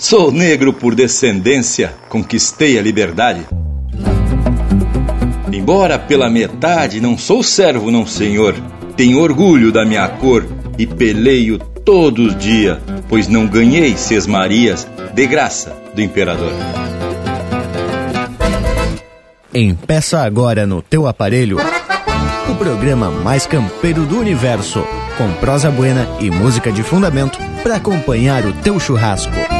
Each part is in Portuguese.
Sou negro por descendência, conquistei a liberdade. Embora pela metade não sou servo, não senhor, tenho orgulho da minha cor e peleio todos os dias, pois não ganhei Marias de graça do imperador. Empeça agora no teu aparelho o programa mais campeiro do universo, com prosa buena e música de fundamento para acompanhar o teu churrasco.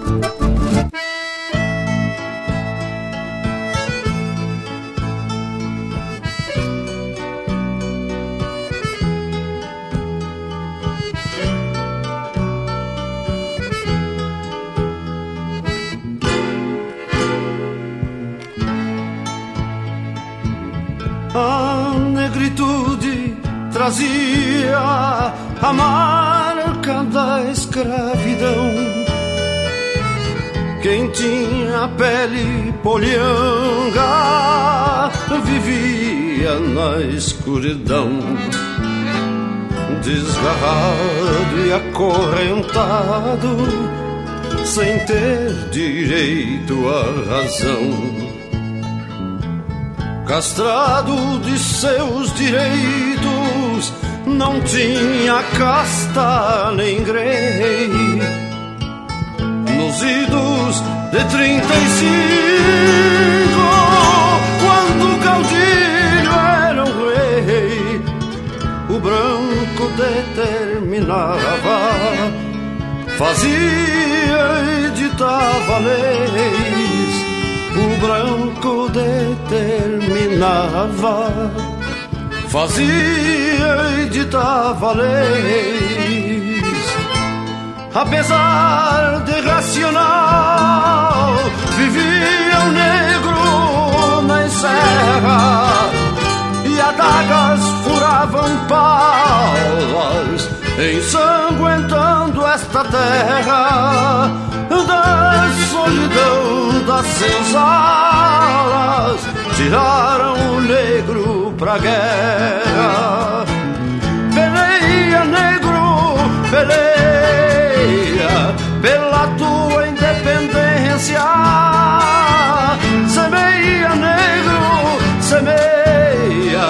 Escuridão, desgarrado e acorrentado, sem ter direito à razão castrado de seus direitos, não tinha casta nem grei. Nos idos de trinta e cinco, quando o caudilho branco determinava, fazia e ditava leis o branco determinava, fazia e ditava leis. Apesar de racional, vivia o negro na serra e adagas furavam palas, ensanguentando esta terra da solidão das senzalas tiraram o negro pra guerra. Peleia, negro, peleia pela tua independência. Semeia, negro, semeia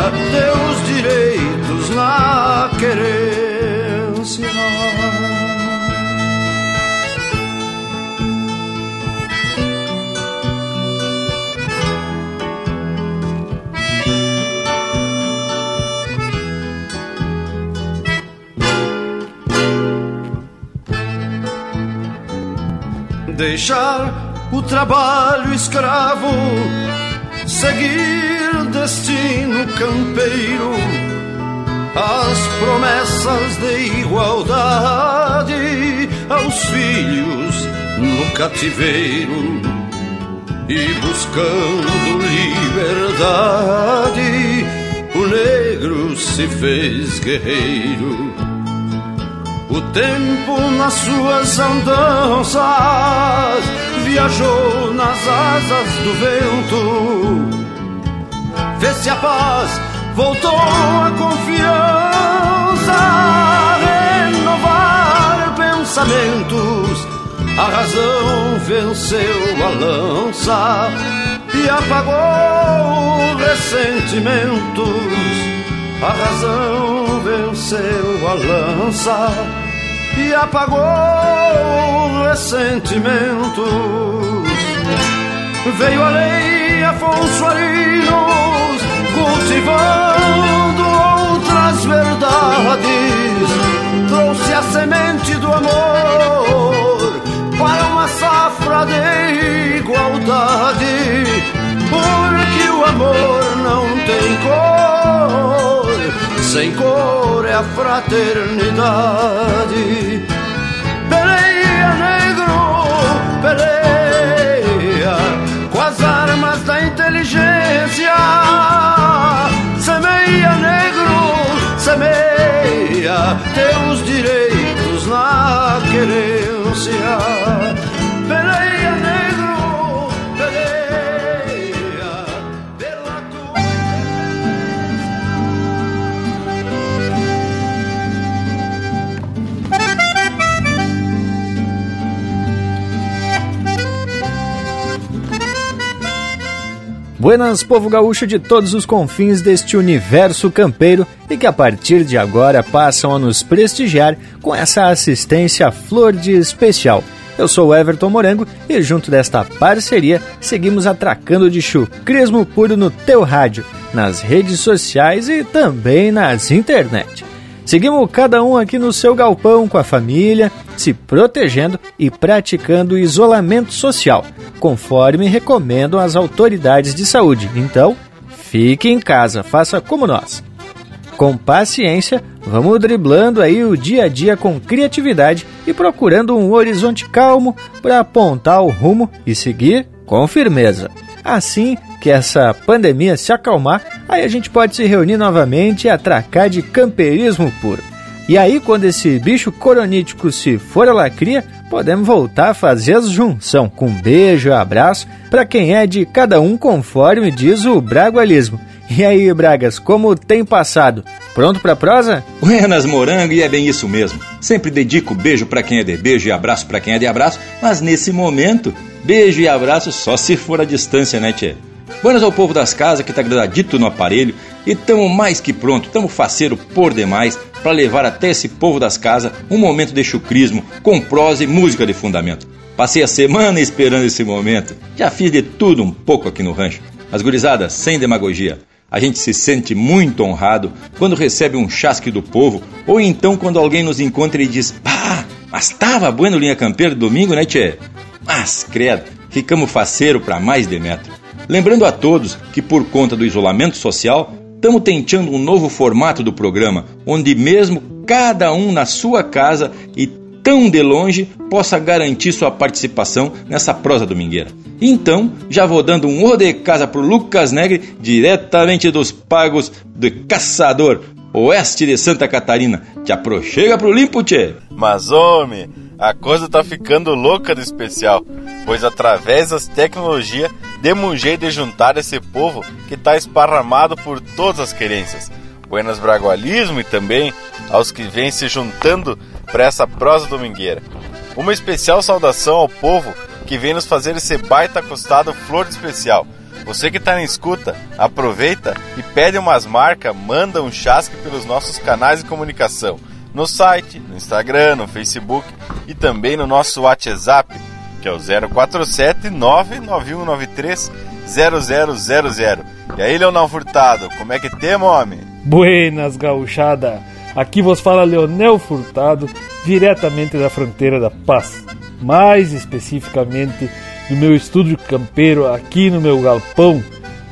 teus direitos na querência. deixar o trabalho escravo, seguir destino campeiro, as promessas de igualdade aos filhos no cativeiro e buscando liberdade, o negro se fez guerreiro o tempo nas suas andanças viajou nas asas do vento. Fez-se a paz, voltou a confiança, renovar pensamentos. A razão venceu a lança e apagou ressentimentos. A razão venceu a lança e apagou ressentimentos. Veio a lei Afonso Arinos cultivando outras verdades. Trouxe a semente do amor para uma safra de igualdade. Porque o amor não tem cor sem cor é a fraternidade. As armas da inteligência. Semeia, negro, semeia teus direitos na querência. Buenas, povo gaúcho de todos os confins deste universo campeiro e que a partir de agora passam a nos prestigiar com essa assistência flor de especial. Eu sou Everton Morango e junto desta parceria seguimos atracando de chucrismo puro no teu rádio, nas redes sociais e também nas internet. Seguimos cada um aqui no seu galpão com a família, se protegendo e praticando isolamento social, conforme recomendam as autoridades de saúde. Então, fique em casa, faça como nós. Com paciência, vamos driblando aí o dia a dia com criatividade e procurando um horizonte calmo para apontar o rumo e seguir com firmeza. Assim que essa pandemia se acalmar, aí a gente pode se reunir novamente e atracar de camperismo puro. E aí, quando esse bicho coronítico se for a lacria, podemos voltar a fazer as junção com beijo e abraço para quem é de cada um conforme diz o bragualismo. E aí, Bragas, como tem passado? Pronto pra prosa? Buenas, morango, e é bem isso mesmo. Sempre dedico beijo para quem é de beijo e abraço para quem é de abraço, mas nesse momento, beijo e abraço só se for a distância, né, tchê? Buenas ao povo das casas que tá gradadito no aparelho e tamo mais que pronto, tamo faceiro por demais para levar até esse povo das casas um momento de chucrismo com prosa e música de fundamento. Passei a semana esperando esse momento, já fiz de tudo um pouco aqui no rancho. As gurizadas, sem demagogia, a gente se sente muito honrado quando recebe um chasque do povo ou então quando alguém nos encontra e diz: Pá, mas tava bueno linha campeira domingo, né, tchê? Mas, credo, ficamos faceiro para mais de metro. Lembrando a todos que, por conta do isolamento social, estamos tentando um novo formato do programa, onde mesmo cada um na sua casa e tão de longe possa garantir sua participação nessa prosa domingueira. Então, já vou dando um ode de casa pro Lucas Negre, diretamente dos pagos de Caçador, oeste de Santa Catarina. Te aproxega pro limpo, tchê! Mas, homem, a coisa tá ficando louca de especial, pois através das tecnologias demos um jeito de juntar esse povo que tá esparramado por todas as querências. Buenas Bragualismo e também aos que vêm se juntando para essa prosa domingueira. Uma especial saudação ao povo que vem nos fazer esse baita costado flor de especial. Você que está na escuta, aproveita e pede umas marcas, manda um chasque pelos nossos canais de comunicação no site, no Instagram, no Facebook e também no nosso WhatsApp, que é o 047 99193 0000. E aí, Leonel Furtado, como é que tem, homem? Buenas, gauchada! Aqui vos fala Leonel Furtado, diretamente da fronteira da paz. Mais especificamente, no meu estúdio campeiro, aqui no meu galpão,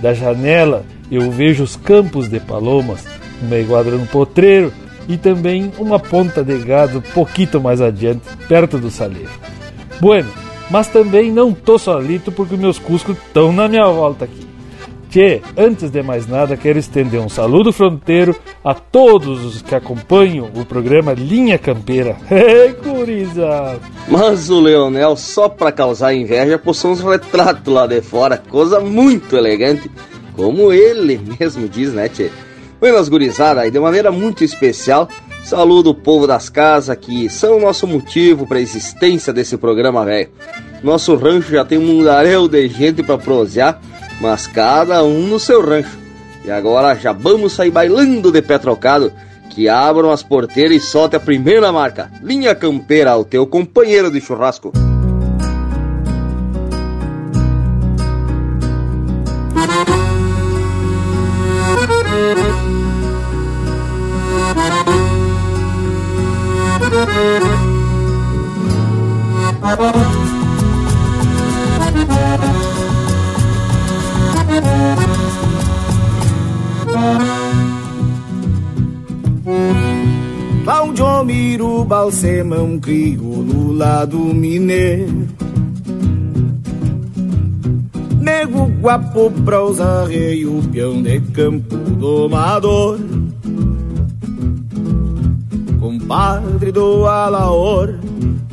da janela, eu vejo os campos de palomas, uma iguadra no potreiro, e também uma ponta de gado pouquinho mais adiante, perto do saleiro. Bueno, mas também não tô solito porque meus cuscos estão na minha volta aqui. Tchê, antes de mais nada, quero estender um saludo fronteiro a todos os que acompanham o programa Linha Campeira. Ei, curiza! Mas o Leonel, só para causar inveja, postou uns retratos lá de fora, coisa muito elegante, como ele mesmo diz, né, Tchê? Buenas gurizada, e de maneira muito especial, saludo o povo das casas que são o nosso motivo para a existência desse programa, velho. Nosso rancho já tem um mundaréu de gente para prosear, mas cada um no seu rancho. E agora já vamos sair bailando de pé trocado, que abram as porteiras e solte a primeira marca. Linha Campeira, o teu companheiro de churrasco. Miro Balsemão crio no lado mineiro Nego guapo prosa rei o peão de campo domador Compadre do Alaor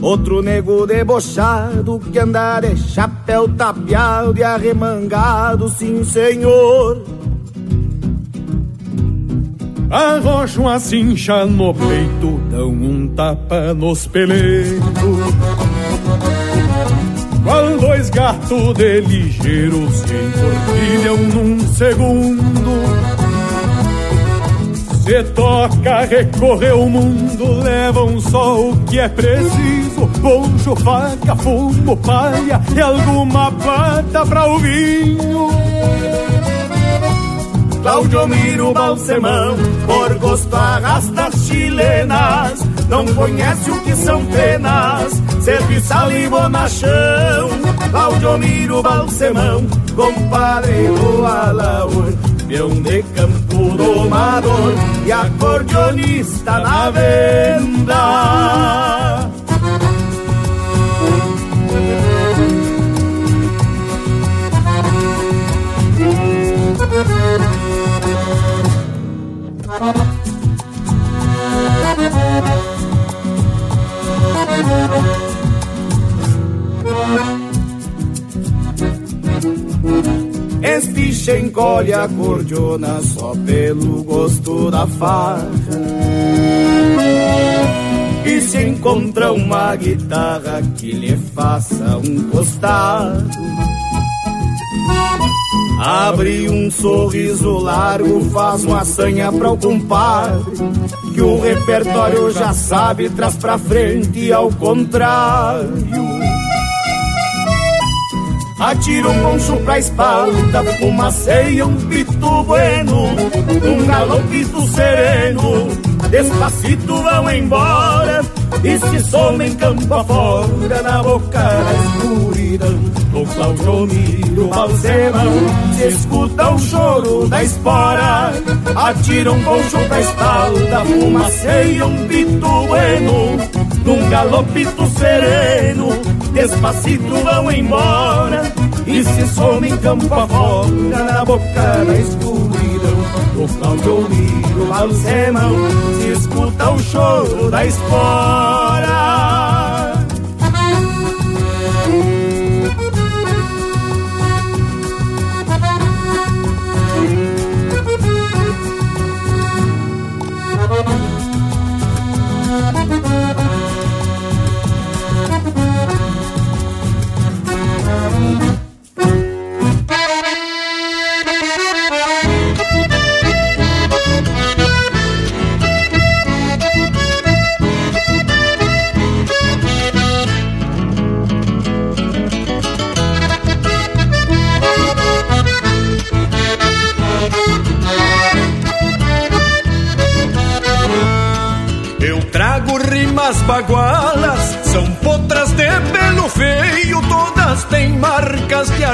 Outro nego debochado que anda de chapéu tapeado e arremangado, sim senhor. Arrocham uma cincha no peito, dão um tapa nos peleitos. Qual dois gato de ligeiro se entortilham num segundo. Se toca, recorrer o mundo, levam só o que é preciso: poncho, faca, fumo, palha e alguma pata pra o vinho. Claudio Miro Balsemão, por gosto arrasta chilenas, não conhece o que são penas, serviçal e bonachão. Claudio Miro Balsemão, compadre do Alaor, peão de campo domador e acordeonista na venda. Este encolhe a cordiona só pelo gosto da farra. E se encontra uma guitarra que lhe faça um costado Abre um sorriso largo, faz uma sanha para o compadre, que o repertório já sabe, traz pra frente e ao contrário. Atira um poncho pra espalda, fumaceia um pito bueno, um galopito sereno, despacito vão embora, e se somem campo afora, na boca da escuridão. No Claudio Miro Balsemão, se escuta o choro da espora, atira um poncho pra espalda, fumaceia um pito bueno, num galopito sereno, despacito vão embora e se some em campo afora na boca da escuridão. O Cláudio Miro Balsemão se escuta o choro da espora.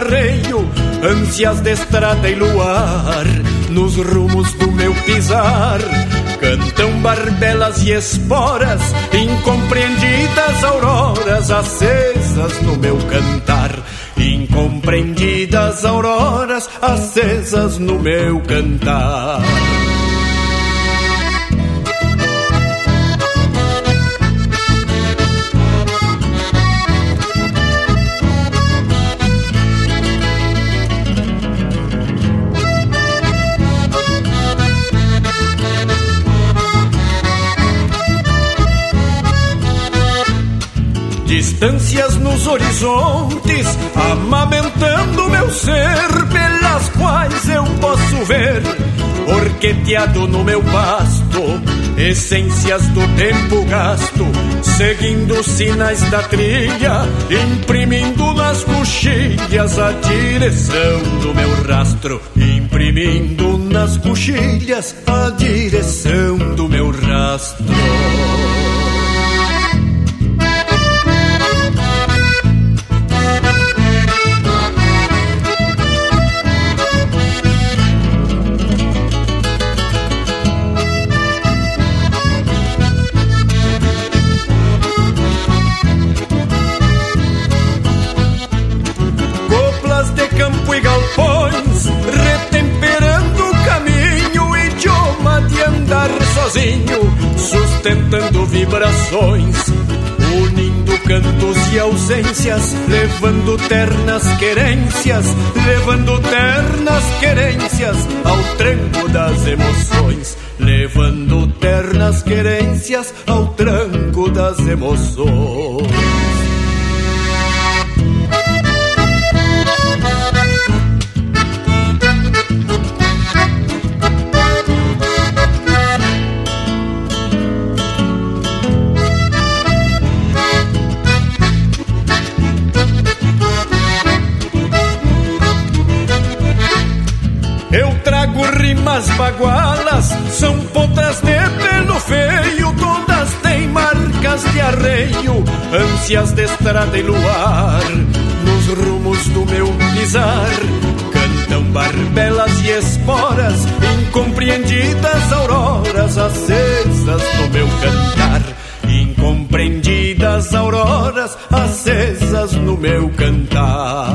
Arreio, ânsias de estrada e luar, nos rumos do meu pisar. Cantam barbelas e esporas, incompreendidas auroras acesas no meu cantar. Incompreendidas auroras acesas no meu cantar. Distâncias nos horizontes, amamentando meu ser, pelas quais eu posso ver, orqueteado no meu pasto, essências do tempo gasto, seguindo sinais da trilha, imprimindo nas coxilhas a direção do meu rastro, imprimindo nas coxilhas a direção do meu rastro. Sozinho, sustentando vibrações, unindo cantos e ausências, levando ternas querências, levando ternas querências ao tranco das emoções, levando ternas querências ao tranco das emoções. Bagualas são potras de pelo feio, todas têm marcas de arreio, ânsias de estrada e luar. Nos rumos do meu pisar, cantam barbelas e esporas, incompreendidas auroras acesas no meu cantar. Incompreendidas auroras acesas no meu cantar.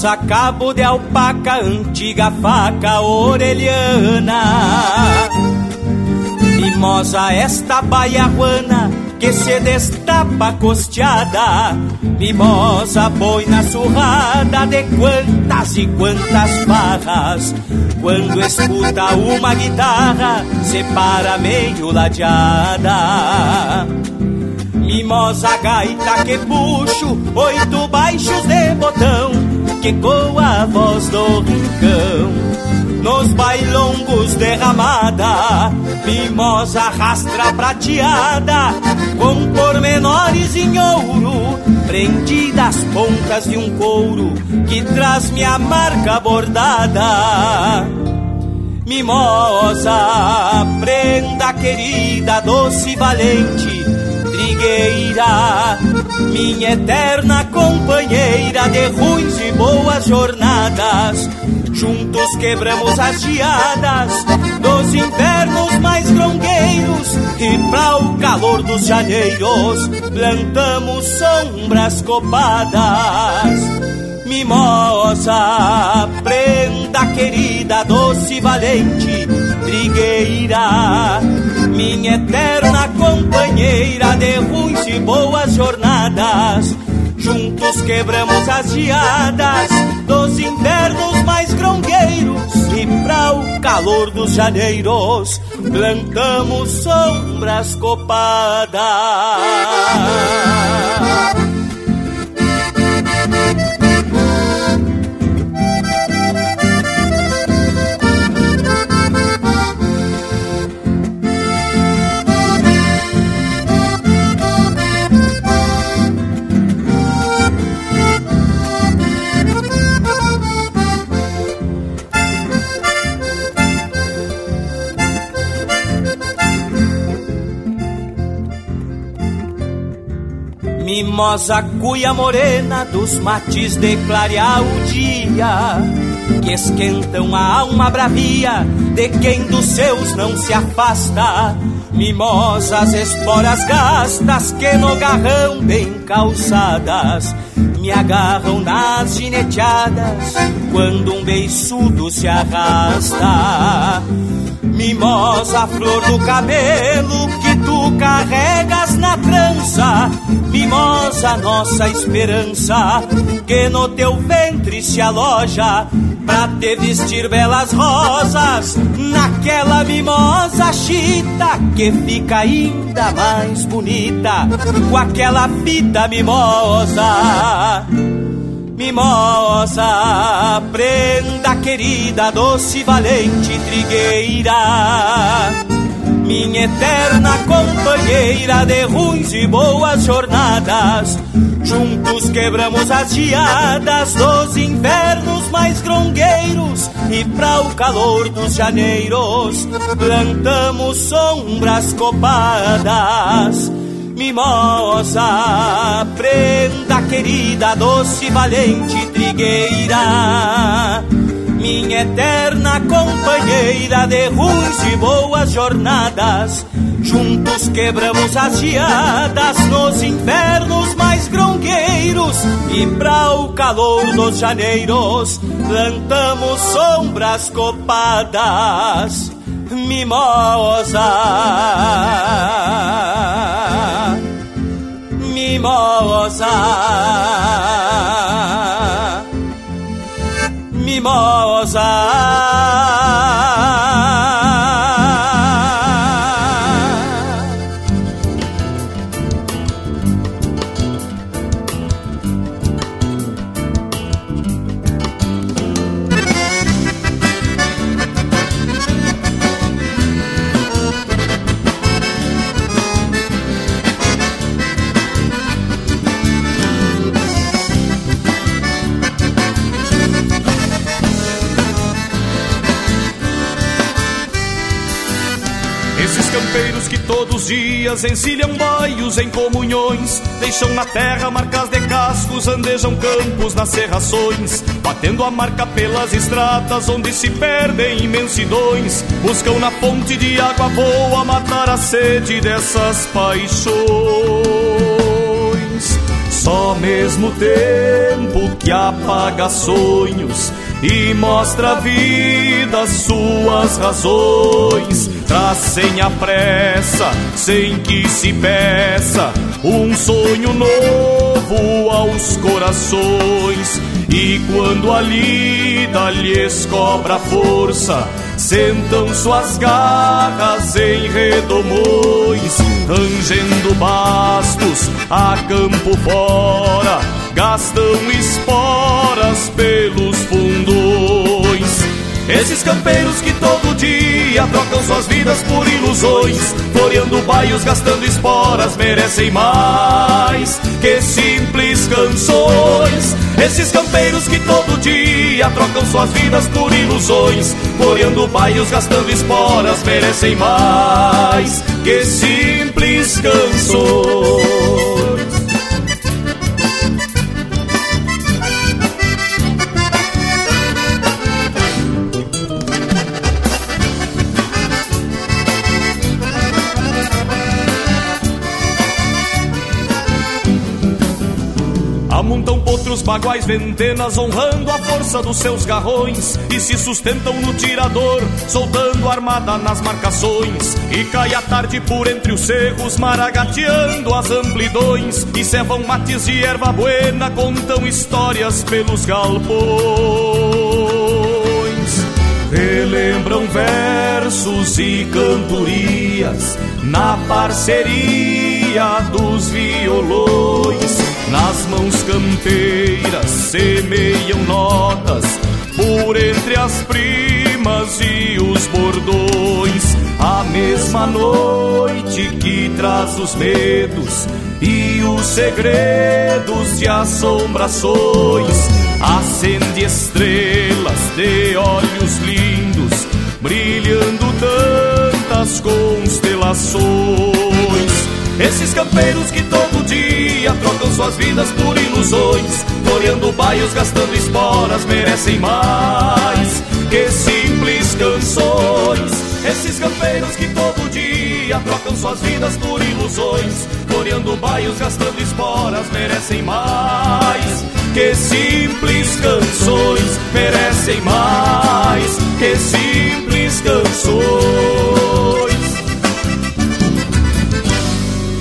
Mimosa cabo de alpaca, antiga faca orelhana. Mimosa esta baiahuana que se destapa costeada. Mimosa boina surrada de quantas e quantas barras. Quando escuta uma guitarra, se para meio ladeada. Mimosa gaita que puxo, oito baixos de botão, que coa a voz do rincão. Nos bailongos derramada, mimosa rastra prateada, com pormenores em ouro, prendidas pontas de um couro, que traz minha marca bordada. Mimosa, prenda querida, doce valente, trigueira, minha eterna companheira de ruins e boas jornadas. Juntos quebramos as geadas dos invernos mais grongueiros e para o calor dos janeiros plantamos sombras copadas. Mimosa, prenda querida, doce valente, trigueira, minha eterna companheira de ruins e boas jornadas. Juntos quebramos as geadas dos invernos mais grongueiros e pra o calor dos janeiros plantamos sombras copadas. Mimosa cuia morena dos mates de clarear o dia Que esquentam a alma bravia de quem dos seus não se afasta. Mimosas esporas gastas que no garrão bem calçadas Me agarram nas gineteadas quando um beiçudo se arrasta Mimosa flor do cabelo que tu carregas na trança, mimosa nossa esperança, que no teu ventre se aloja, pra te vestir belas rosas, naquela mimosa chita que fica ainda mais bonita, com aquela fita mimosa. Mimosa, prenda querida, doce valente trigueira minha eterna companheira de ruins e boas jornadas. Juntos quebramos as geadas dos invernos mais grongueiros e pra o calor dos janeiros plantamos sombras copadas. Mimosa, prenda querida, doce valente trigueira minha eterna companheira de ruins e boas jornadas. Juntos quebramos as geadas nos invernos mais grongueiros E pra o calor dos janeiros plantamos sombras copadas mimosa mimosa. Mimosa Todos os dias encilham baios em comunhões, deixam na terra marcas de cascos, andejam campos nas serrações, batendo a marca pelas estradas onde se perdem imensidões, buscam na fonte de água boa matar a sede dessas paixões. Só mesmo tempo que apaga sonhos e mostra a vida suas razões. Traz sem a pressa, sem que se peça, um sonho novo aos corações. E quando a lida lhes cobra força, sentam suas garras em redomões, rangendo bastos a campo fora, gastam esporas pelos fundões. Esses campeiros que todo dia trocam suas vidas por ilusões, floreando baios, gastando esporas, merecem mais que simples canções. Esses campeiros que todo dia trocam suas vidas por ilusões, floreando baios, gastando esporas, merecem mais que simples canções. Baguais ventenas honrando a força dos seus garrões e se sustentam no tirador, soltando armada nas marcações. E cai a tarde por entre os cerros, maragateando as amplidões e cevam mates de erva buena, contam histórias pelos galpões. Relembram versos e cantorias na parceria dos violões nas mãos campeiras semeiam notas por entre as primas e os bordões. A mesma noite que traz os medos e os segredos de assombrações. Acende estrelas de olhos lindos, brilhando tantas constelações. Esses campeiros que todo dia trocam suas vidas por ilusões, floreando baios, gastando esporas, merecem mais que simples canções. Esses campeiros que todo dia trocam suas vidas por ilusões, floreando baios, gastando esporas, merecem mais que simples canções, merecem mais que simples canções.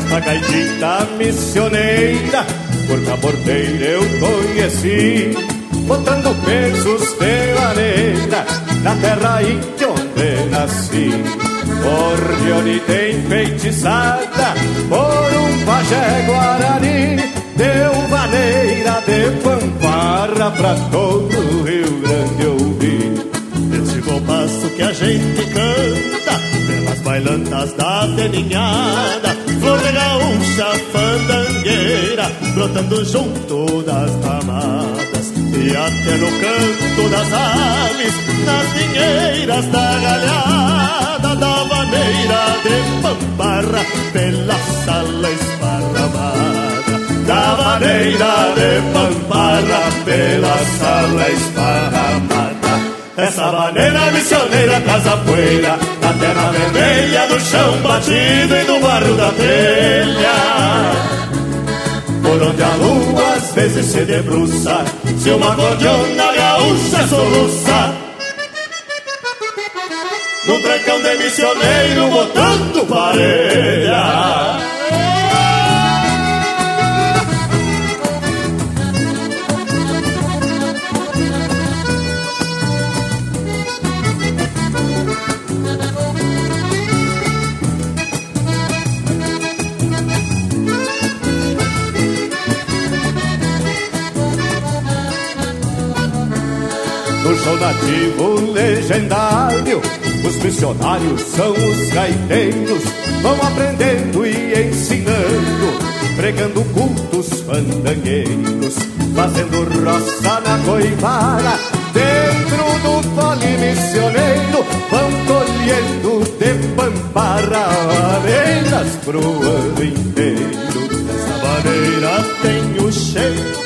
Gaitita missioneira, por cabordeira eu conheci, botando pesos de maneira na terra índia onde nasci. Cordeonita enfeitiçada por um pajé guarani, deu maneira de fanfarra pra todo o Rio Grande ouvir. Esse compasso que a gente canta pelas bailantas da deninhada flor de gaúcha fandangueira brotando junto das ramadas e até no canto das aves, nas dinheiras da galhada da maneira de pamparra pela sala esparramada. Da maneira de pamparra pela sala esparramada. Essa maneira missioneira traz a poeira Da terra vermelha, do chão batido e do barro da telha. Por onde a lua às vezes se debruça Se uma gordiona gaúcha soluça. Num trancão de missioneiro botando parelha Show nativo legendário, os missionários são os gaiteiros, vão aprendendo e ensinando, pregando cultos fandangueiros, fazendo roça na coivara, dentro do fole missioneiro, vão colhendo de pamparra areias pro ano inteiro. Dessa maneira tem o cheiro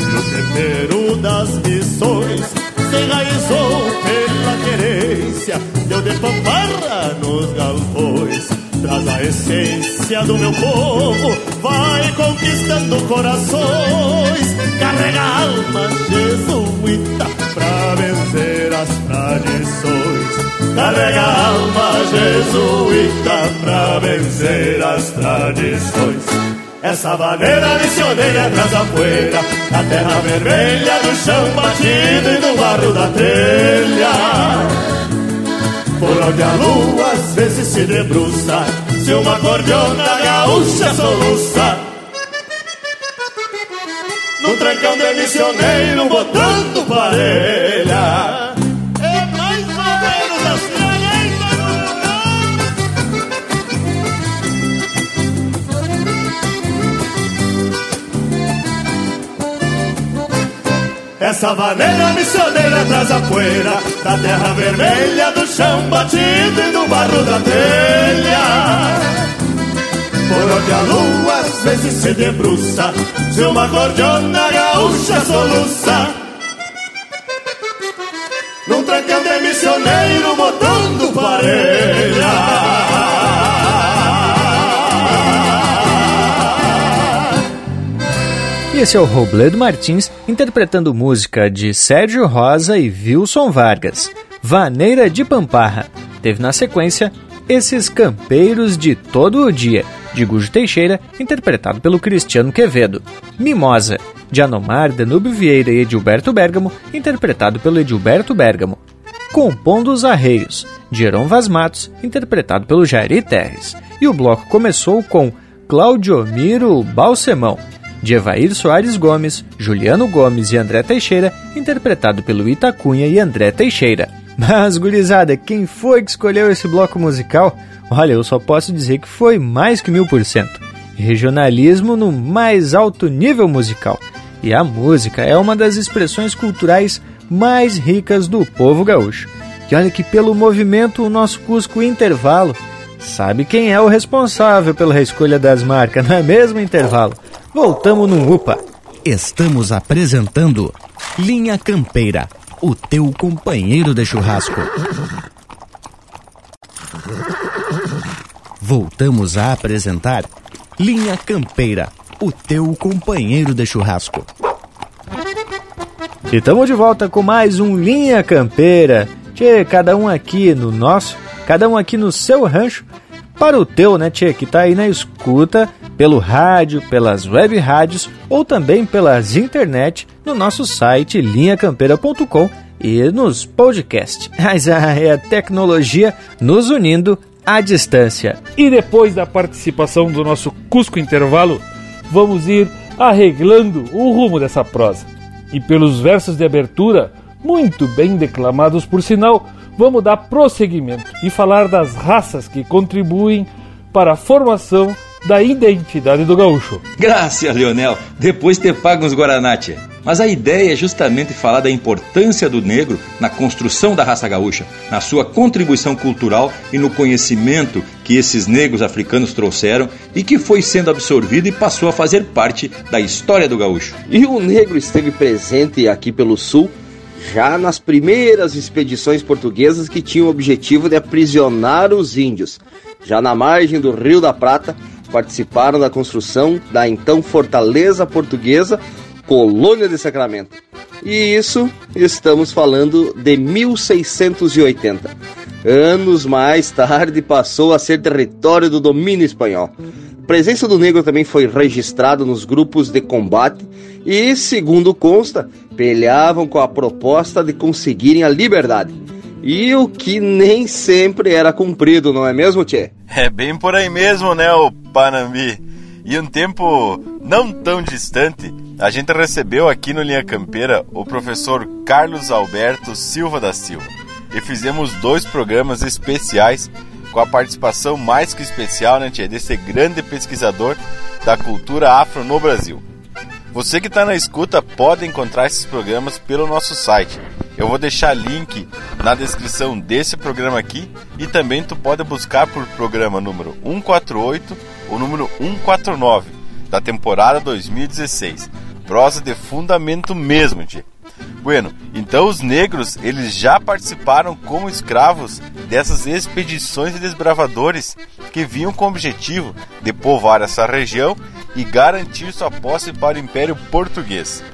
e o tempero das missões se enraizou pela querência, deu de pamparra nos galpões. Traz a essência do meu povo, vai conquistando corações. Carrega a alma jesuíta pra vencer as tradições. Carrega a alma jesuíta pra vencer as tradições. Essa maneira missioneira traz a poeira Da terra vermelha, do chão batido e do barro da telha Por onde a lua às vezes se debruça Se uma cordiona gaúcha soluça. Num trancão de missioneiro botando parelha Essa vaneira missioneira traz a poeira Da terra vermelha, do chão batido e do barro da telha. Por onde a lua às vezes se debruça Se uma gordiona gaúcha soluça. Num trancão de missioneiro botando parelha esse é o Robledo Martins interpretando música de Sérgio Rosa e Wilson Vargas, Vaneira de Pamparra. Teve na sequência Esses Campeiros de Todo o Dia, de Gujo Teixeira, interpretado pelo Cristiano Quevedo. Mimosa, de Anomar, Danúbio Vieira e Edilberto Bergamo, interpretado pelo Edilberto Bergamo. Compondo os Arreios, de Heron Vaz Matos, interpretado pelo Jairi Terres. E o bloco começou com Claudio Miro Balsemão, de Evair Soares Gomes, Juliano Gomes e André Teixeira, interpretado pelo Itacunha e André Teixeira. Mas, gurizada, quem foi que escolheu esse bloco musical? Olha, eu só posso dizer que foi mais que mil por cento. Regionalismo no mais alto nível musical. E a música é uma das expressões culturais mais ricas do povo gaúcho. E olha que pelo movimento o nosso Cusco Intervalo sabe quem é o responsável pela escolha das marcas, não é mesmo, Intervalo? Voltamos no UPA. Estamos apresentando Linha Campeira, o teu companheiro de churrasco. Voltamos a apresentar Linha Campeira, o teu companheiro de churrasco. E estamos de volta com mais um Linha Campeira. Tchê, cada um aqui no nosso, cada um aqui no seu rancho, para o teu, né, Tchê, que tá aí na escuta pelo rádio, pelas web rádios ou também pelas internet no nosso site linhacampeira.com e nos podcasts. Mas é a tecnologia nos unindo à distância. E depois da participação do nosso Cusco Intervalo, vamos ir arreglando o rumo dessa prosa. E pelos versos de abertura, muito bem declamados por sinal, vamos dar prosseguimento e falar das raças que contribuem para a formação da identidade do gaúcho. Graças, Leonel. Depois te pagam os Guaranate. Mas a ideia é justamente falar da importância do negro na construção da raça gaúcha, na sua contribuição cultural e no conhecimento que esses negros africanos trouxeram e que foi sendo absorvido e passou a fazer parte da história do gaúcho. E o negro esteve presente aqui pelo sul já nas primeiras expedições portuguesas que tinham o objetivo de aprisionar os índios. Já na margem do Rio da Prata, participaram da construção da então Fortaleza Portuguesa, colônia de Sacramento. E isso estamos falando de 1680. Anos mais tarde passou a ser território do domínio espanhol. Presença do negro também foi registrada nos grupos de combate e, segundo consta, peleavam com a proposta de conseguirem a liberdade. E o que nem sempre era cumprido, não é mesmo, Tchê? É bem por aí mesmo, né, o Panambi? E um tempo não tão distante, a gente recebeu aqui no Linha Campeira o professor Carlos Alberto Silva da Silva. E fizemos dois programas especiais com a participação mais que especial, né, tia, desse grande pesquisador da cultura afro no Brasil. Você que está na escuta pode encontrar esses programas pelo nosso site. Eu vou deixar link na descrição desse programa aqui e também tu pode buscar por programa número 148 ou número 149 da temporada 2016. Prosa de fundamento mesmo, tia. Bueno, então os negros eles já participaram como escravos dessas expedições de desbravadores que vinham com o objetivo de povoar essa região e garantir sua posse para o Império Português.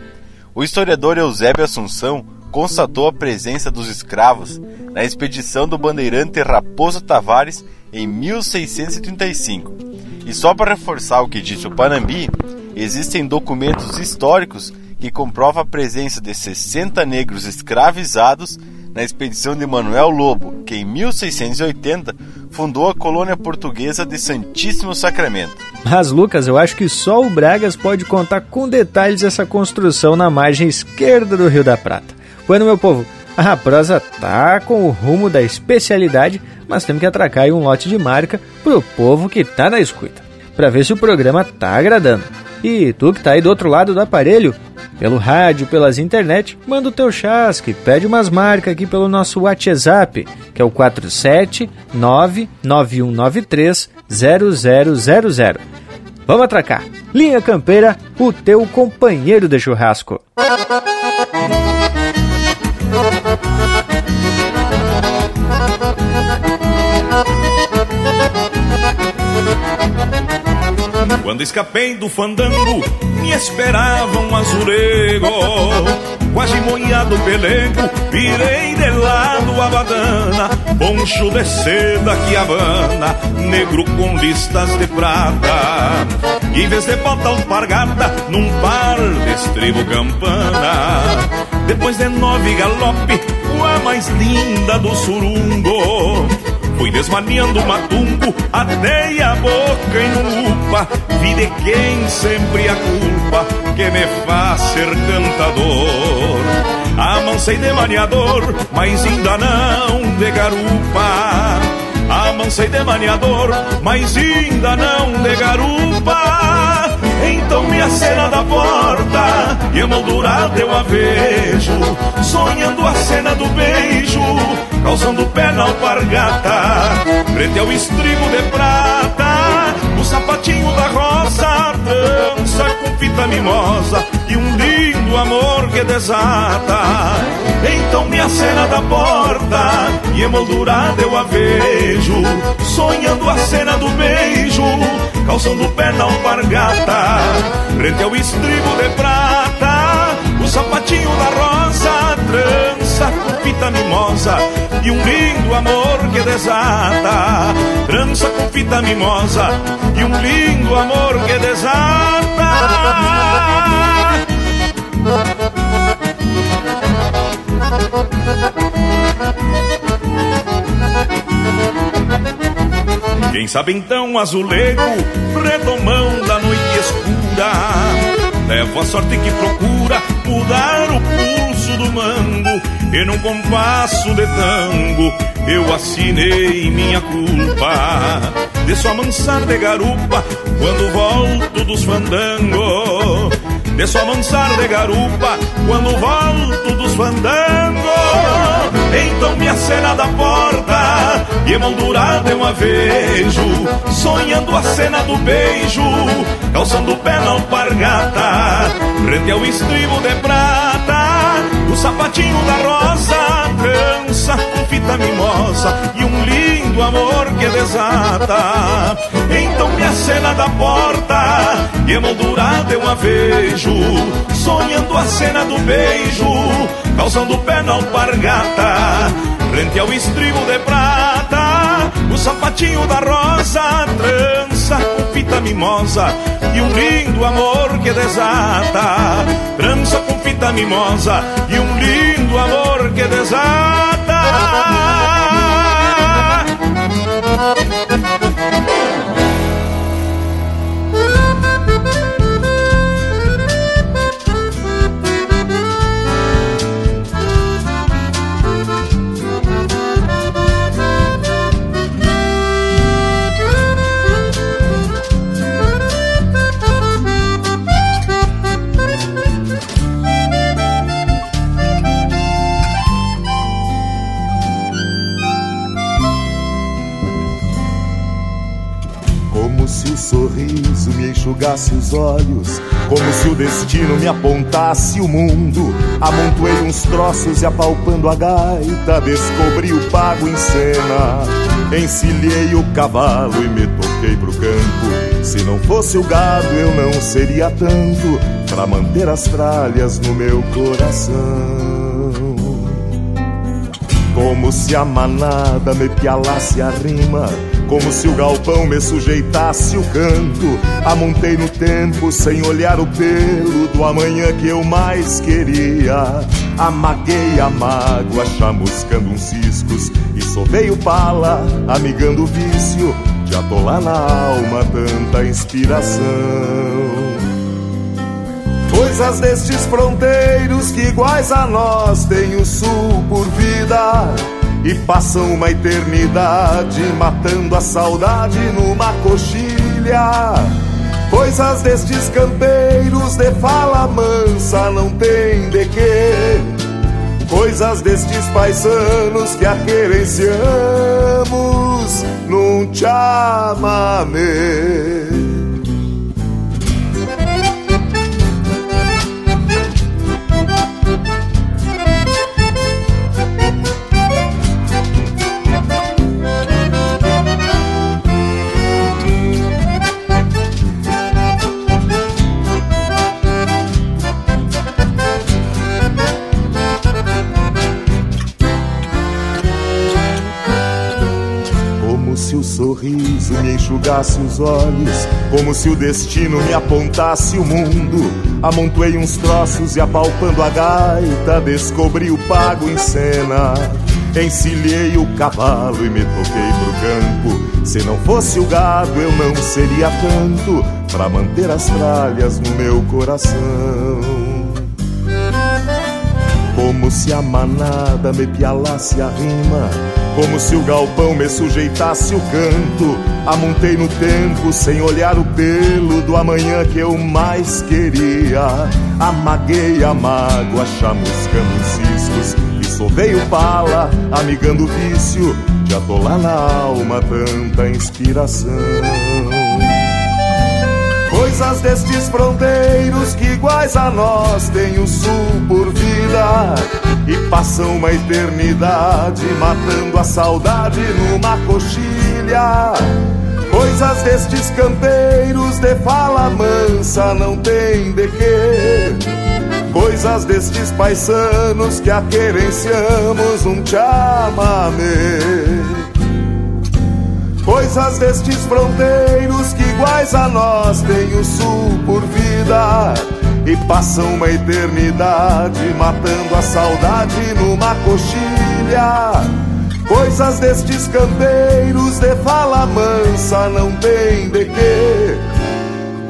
O historiador Eusébio Assunção constatou a presença dos escravos na expedição do bandeirante Raposo Tavares em 1635. E só para reforçar o que disse o Panambi, existem documentos históricos que comprovam a presença de 60 negros escravizados na expedição de Manuel Lobo, que em 1680 fundou a colônia portuguesa de Santíssimo Sacramento. Mas, Lucas, eu acho que só o Bragas pode contar com detalhes essa construção na margem esquerda do Rio da Prata. Bueno, meu povo, a prosa tá com o rumo da especialidade, mas temos que atracar aí um lote de marca pro povo que tá na escuta, para ver se o programa tá agradando. E tu que tá aí do outro lado do aparelho, pelo rádio, pelas internet, manda o teu chasque, pede umas marcas aqui pelo nosso WhatsApp, que é o 47991930000. Vamos atracar. Linha Campeira, o teu companheiro de churrasco. Quando escapei do fandango, me esperava um azulego. Quase moiado pelego, virei de lado a badana. Poncho de seda que habana, negro com listas de prata. Em vez de bota alpargata, num par de estribo campana. Depois de nove galope, a mais linda do surungo. Fui desmaniando matumbo, atei a boca em lupa Vi de quem sempre a culpa que me faz ser cantador. Amansei de maniador, mas ainda não de garupa. Amansei de maniador, mas ainda não de garupa então me acena da porta e emoldurado eu a vejo Sonhando a cena do beijo, calçando o pé na alpargata Frente ao estribo de prata, o sapatinho da rosa Dança com fita mimosa e um lindo amor que desata. Então me acena da porta e emoldurada eu a vejo Sonhando a cena do beijo, calçando o pé na alpargata Frente ao estribo de prata O sapatinho da rosa Trança com fita mimosa E um lindo amor que desata. Trança com fita mimosa E um lindo amor que desata Quem sabe então azulego, redomão da noite escura, levo a sorte que procura mudar o pulso do mango, e num compasso de tango eu assinei minha culpa. de só mansar de garupa quando volto dos fandangos. De só mansar de garupa quando volto dos fandangos. Então me acena da porta e emoldurada eu a vejo, sonhando a cena do beijo, calçando o pé na alpargata, rente ao estribo de prata, o sapatinho da rosa, trança com fita mimosa e um lindo amor que desata. Então me acena da porta e emoldurada eu a vejo, sonhando a cena do beijo, calçando o pé na alpargata, rente ao estribo de prata, o sapatinho da rosa, trança com fita mimosa e um lindo amor que desata. Trança com fita mimosa e um lindo amor que desata. Música sorriso me enxugasse os olhos, como se o destino me apontasse o mundo. Amontoei uns troços e apalpando a gaita, descobri o pago em cena. Encilhei o cavalo e me toquei pro campo. Se não fosse o gado, eu não seria tanto pra manter as tralhas no meu coração. Como se a manada me pialasse a rima como se o galpão me sujeitasse o canto. Amontei no tempo sem olhar o pelo do amanhã que eu mais queria. Amaguei a mágoa, chamuscando uns ciscos e sovei o pala, amigando o vício de atolar na alma tanta inspiração. Coisas destes fronteiros que iguais a nós têm o sul por vida e passam uma eternidade matando a saudade numa coxilha. Coisas destes campeiros de fala mansa não tem de quê. Coisas destes paisanos que aquerenciamos num chamamé. Sorriso me enxugasse os olhos, como se o destino me apontasse o mundo. Amontoei uns troços e apalpando a gaita, descobri o pago em cena. Encilhei o cavalo e me toquei pro campo. Se não fosse o gado, eu não seria tanto para manter as tralhas no meu coração. Como se a manada me pialasse a rima como se o galpão me sujeitasse o canto. Amontei no tempo sem olhar o pelo do amanhã que eu mais queria. Amaguei a mágoa, chamuscando os ciscos. E sovei o pala, amigando o vício de atolar na alma tanta inspiração. Coisas destes fronteiros que iguais a nós têm o sul por vida e passam uma eternidade matando a saudade numa coxilha. Coisas destes campeiros de fala mansa não tem de quê. Coisas destes paisanos que aquerenciamos um chamamé. Coisas destes fronteiros que iguais a nós têm o sul por vida e passam uma eternidade matando a saudade numa coxilha. Coisas destes campeiros de fala mansa não tem de quê.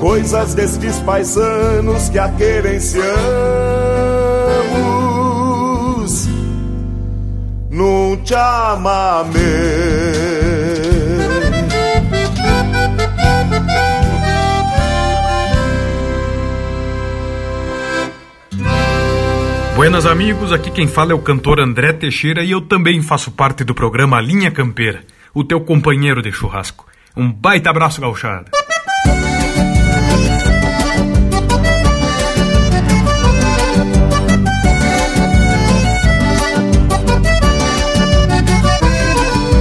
Coisas destes paisanos que a querenciamos num chamamé. Buenas amigos, aqui quem fala é o cantor André Teixeira e eu também faço parte do programa Linha Campeira, o teu companheiro de churrasco. Um baita abraço, gauchada.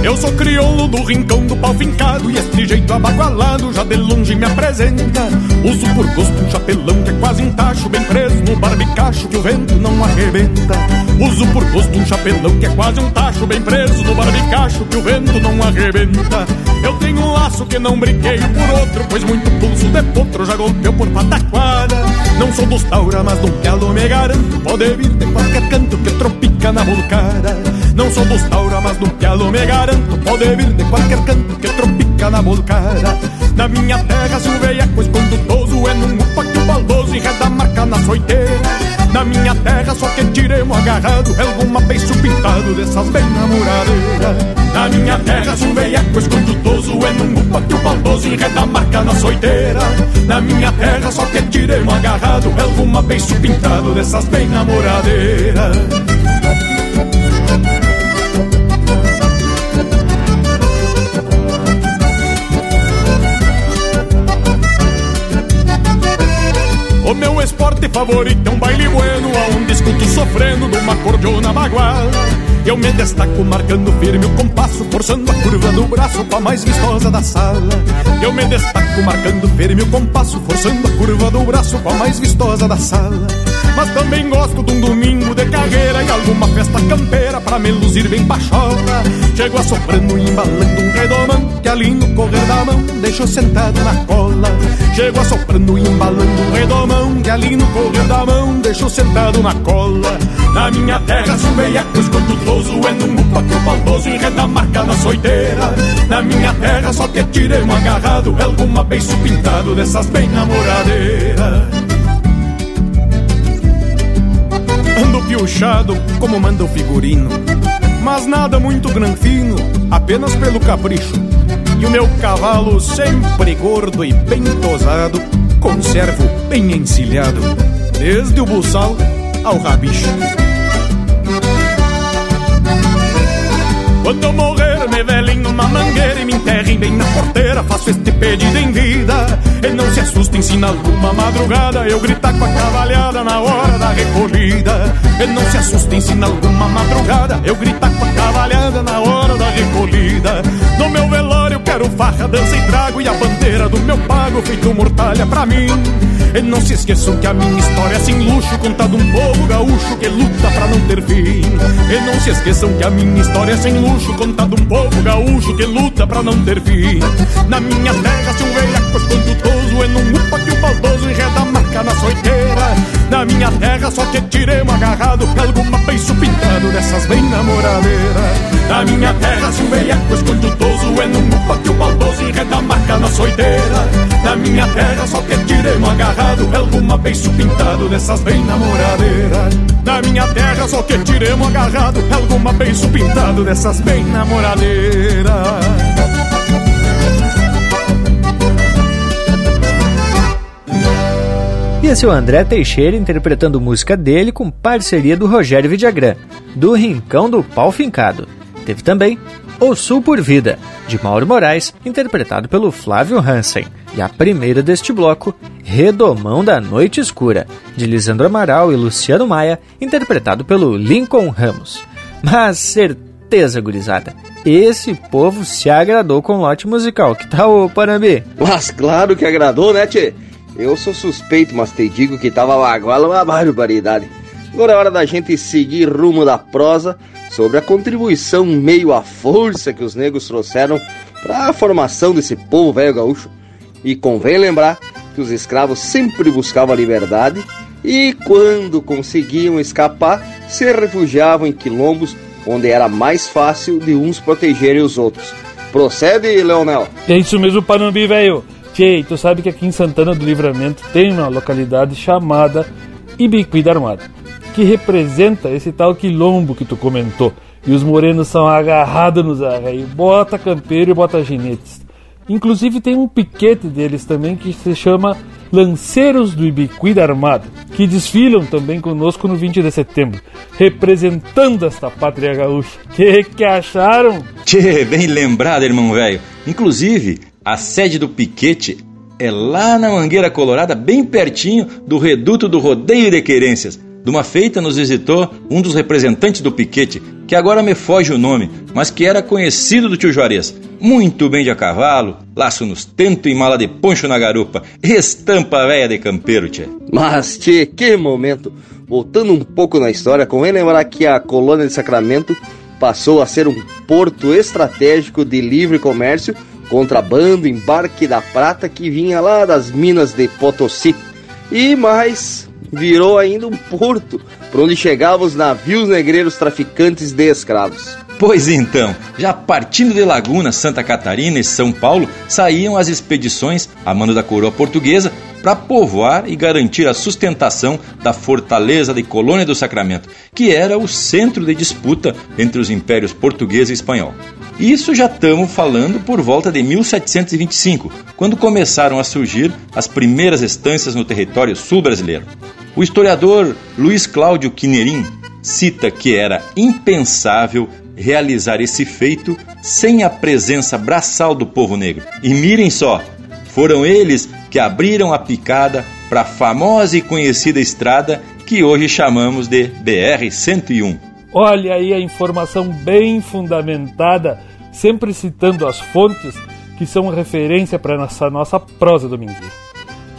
Eu sou crioulo do rincão do pau fincado E este jeito abagualado já de longe me apresenta. Uso por gosto um chapelão que é quase um tacho Bem preso no barbicacho que o vento não arrebenta. Uso por gosto um chapelão que é quase um tacho Bem preso no barbicacho que o vento não arrebenta. Eu tenho um laço que não brinqueio por outro Pois muito pulso de potro já golpeou por pataquada. Não sou dos taura, mas do galo me garanto Pode vir de qualquer canto que tropica na volcada Não sou dos taura, mas do galo me garanto. Pode vir de qualquer canto que tropica na volcada Na minha terra se o veiaco escondutoso É num upa que o baldoso enreda a marca na soiteira Na minha terra só que tiremos agarrado É alguma beiço pintado dessas bem namoradeiras. Na minha terra se o veiaco escondutoso É num upa que o baldoso enreda a marca na soiteira Na minha terra só que tiremos agarrado É alguma beiço pintado dessas bem namoradeiras meu esporte favorito é um baile bueno Aonde escuto sofrendo de uma cordiona baguala Eu me destaco marcando firme o compasso Forçando a curva do braço com a mais vistosa da sala. Eu me destaco marcando firme o compasso Forçando a curva do braço com a mais vistosa da sala mas também gosto de um domingo de carreira E alguma festa campeira pra me luzir bem pachola Chego assoprando e embalando um redomão Que ali no correr da mão deixo sentado na cola. Chego assoprando e embalando um redomão Que ali no correr da mão deixo sentado na cola. Na minha terra sou veiaco escondutoso É num upa que o baldoso enreda a marca na soiteira. Na minha terra só que tirei um agarrado É alguma beiço pintado dessas bem namoradeiras piochado como manda o figurino Mas nada muito granfino, apenas pelo capricho E o meu cavalo sempre gordo e bem tosado Conservo bem encilhado Desde o buçal ao rabicho Quando eu morrer, me velem numa mangueira e me enterrem bem na porteira. Faço este pedido em vida. E não se assustem se na alguma madrugada eu gritar com a cavalhada na hora da recolhida. E não se assustem se na alguma madrugada eu gritar com a cavalhada na hora da recolhida. No meu velório quero farra, dança e trago e a bandeira do meu pago feito mortalha pra mim. E não se esqueçam que a minha história é sem luxo, contada um povo gaúcho que luta pra não ter fim. E não se esqueçam que a minha história é sem luxo, contada um povo gaúcho que luta pra não ter fim. Na minha terra, se um velhaco escondutoso é num upa que o baldoso enreda na soiteira. Na minha terra, só que tiremos agarrado alguma beiço pintado dessas bem namoradeiras. Na minha terra, se um velhaco escondutoso é num upa que o baldoso enreda a marca na soiteira. Na minha terra, só que tiremos agarrado alguma beiço pintado dessas bem namoradeiras. Na minha terra, só que tiremos agarrado alguma beiço pintado dessas bem namoradeiras. E esse é o André Teixeira interpretando música dele com parceria do Rogério Vidagrã, do Rincão do Pau Fincado. Teve também O Sul por Vida, de Mauro Moraes, interpretado pelo Flávio Hansen. E a primeira deste bloco, Redomão da Noite Escura, de Lisandro Amaral e Luciano Maia, interpretado pelo Lincoln Ramos. Mas certeza, gurizada, esse povo se agradou com o lote musical. Que tal, Panambi? Mas claro que agradou, né, tchê? Eu sou suspeito, mas te digo que tava baguala uma barbaridade. Agora é hora da gente seguir rumo da prosa sobre a contribuição meio à força que os negros trouxeram para a formação desse povo velho gaúcho. E convém lembrar que os escravos sempre buscavam a liberdade e, quando conseguiam escapar, se refugiavam em quilombos onde era mais fácil de uns protegerem os outros. Procede, Leonel? É isso mesmo, Panambi, velho. Tchê, tu sabe que aqui em Santana do Livramento tem uma localidade chamada Ibiqui da Armada, que representa esse tal quilombo que tu comentou. E os morenos são agarrados nos arreios, bota campeiro e bota ginetes. Inclusive tem um piquete deles também que se chama lanceiros do Ibicuí Armada, que desfilam também conosco no 20 de setembro, representando esta pátria gaúcha. Que que acharam? Tchê, bem lembrado, irmão velho. Inclusive, a sede do piquete é lá na Mangueira Colorada, bem pertinho do reduto do Rodeio de Querências. De uma feita nos visitou um dos representantes do piquete, que agora me foge o nome, mas que era conhecido do tio Juarez. Muito bem de a cavalo, laço nos tentos e mala de poncho na garupa. Estampa velha de campeiro, tchê. Mas, tchê, que momento! Voltando um pouco na história, convém lembrar que a colônia de Sacramento passou a ser um porto estratégico de livre comércio, contrabando, embarque da prata que vinha lá das minas de Potosí. E mais, virou ainda um porto, por onde chegavam os navios negreiros traficantes de escravos. Pois então, já partindo de Laguna, Santa Catarina e São Paulo, saíam as expedições a mando da coroa portuguesa para povoar e garantir a sustentação da fortaleza de Colônia do Sacramento, que era o centro de disputa entre os impérios português e espanhol. Isso já estamos falando por volta de 1725, quando começaram a surgir as primeiras estâncias no território sul brasileiro. O historiador Luiz Cláudio Quinerim cita que era impensável realizar esse feito sem a presença braçal do povo negro. E mirem só, foram eles que abriram a picada para a famosa e conhecida estrada que hoje chamamos de BR-101. Olha aí a informação bem fundamentada, sempre citando as fontes que são referência para essa nossa prosa domingueira.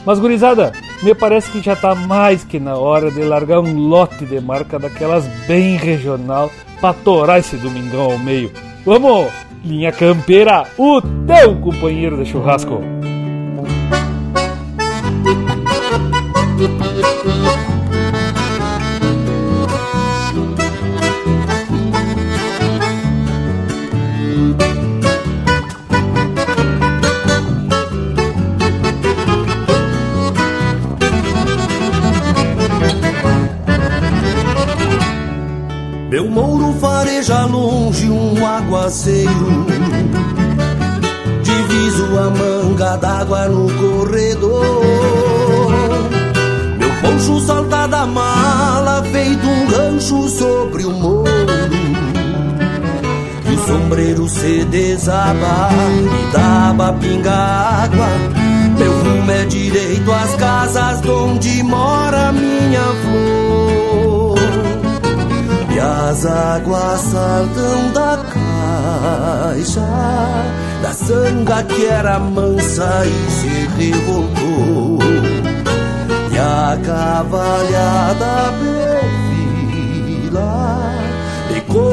Mas, gurizada, me parece que já está mais que na hora de largar um lote de marca daquelas bem regional para torar esse domingão ao meio. Vamos, linha campeira, o teu companheiro de churrasco. Meu mouro fareja longe um aguaceiro. Diviso a manga d'água no corredor sombreiro se desaba E daba pinga água. Meu rumo é direito às casas Onde mora minha flor e as águas saltam da caixa Da sanga que era mansa e se revoltou. E a cavalhada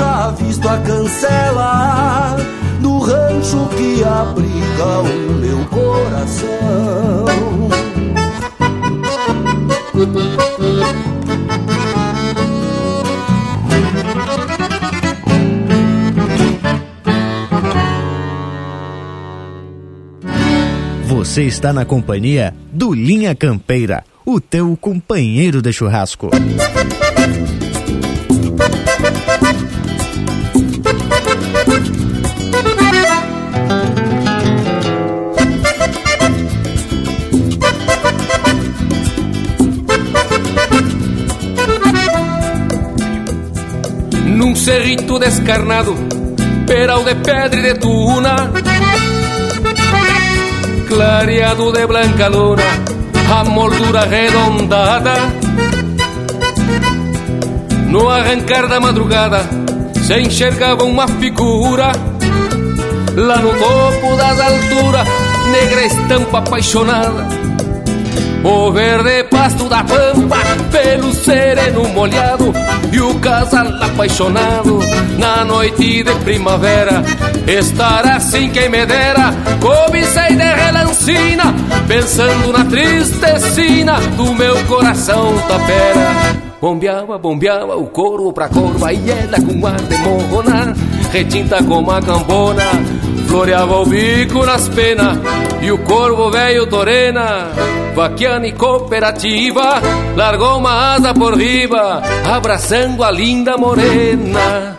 já visto a cancela do rancho que abriga o meu coração. Você está na companhia do Linha Campeira, o teu companheiro de churrasco. Num cerrito descarnado, peral de pedra e de tuna clareado de blanca luna, a moldura arredondada. No arrancar da madrugada se enxergava uma figura lá no topo das alturas, negra estampa apaixonada. O verde pasto da pampa, pelo sereno molhado E o casal apaixonado na noite de primavera Estar assim quem me dera, cobicei de relancina Pensando na tristecina do meu coração tapera Bombeava, bombeava o corvo pra corva E ela com ar de morrona Retinta como a cambona Floreava o bico nas penas E o corvo velho torena Vaquiana e cooperativa Largou uma asa por riba Abraçando a linda morena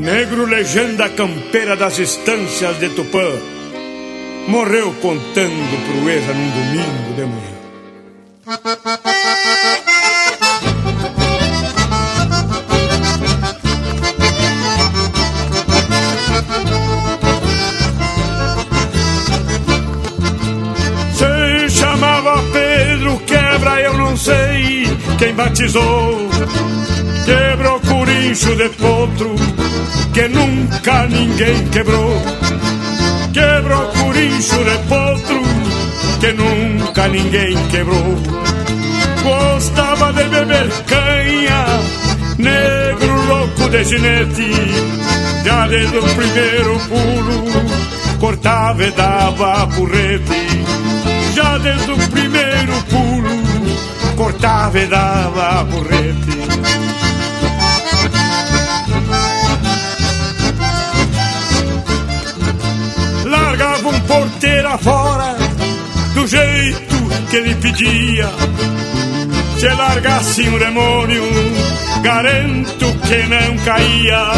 Negro legenda campeira das estâncias de Tupã, morreu contando proeza num domingo de manhã. Quem batizou. Quebrou curincho de potro que nunca ninguém quebrou. Quebrou curincho de potro que nunca ninguém quebrou. Gostava de beber canha, negro louco de ginete, já desde o primeiro pulo, cortava e dava porrete. Já desde o primeiro pulo, cortava e dava porrete. Porteiro fora do jeito que ele pedia. Se largasse um demônio, garanto que não caía.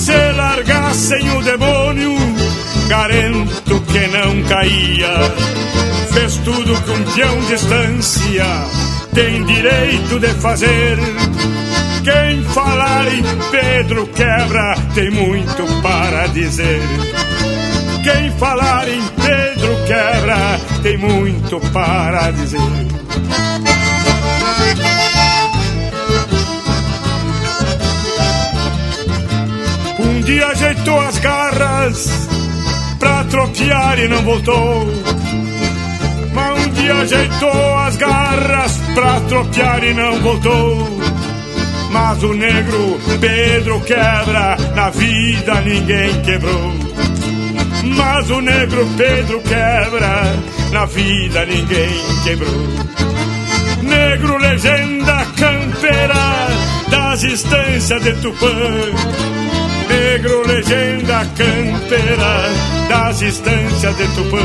Se largassem o demônio, garanto que não caía. Fez tudo com peão distância, tem direito de fazer. Quem falar em Pedro Quebra tem muito para dizer. Quem falar em Pedro Quebra tem muito para dizer. Um dia ajeitou as garras pra tropear e não voltou. Mas um dia ajeitou as garras pra tropear e não voltou. Mas o negro Pedro quebra, na vida ninguém quebrou. Mas o negro Pedro quebra, na vida ninguém quebrou. Negro legenda campeira das estâncias de Tupã. Negro legenda campeira das estâncias de Tupã.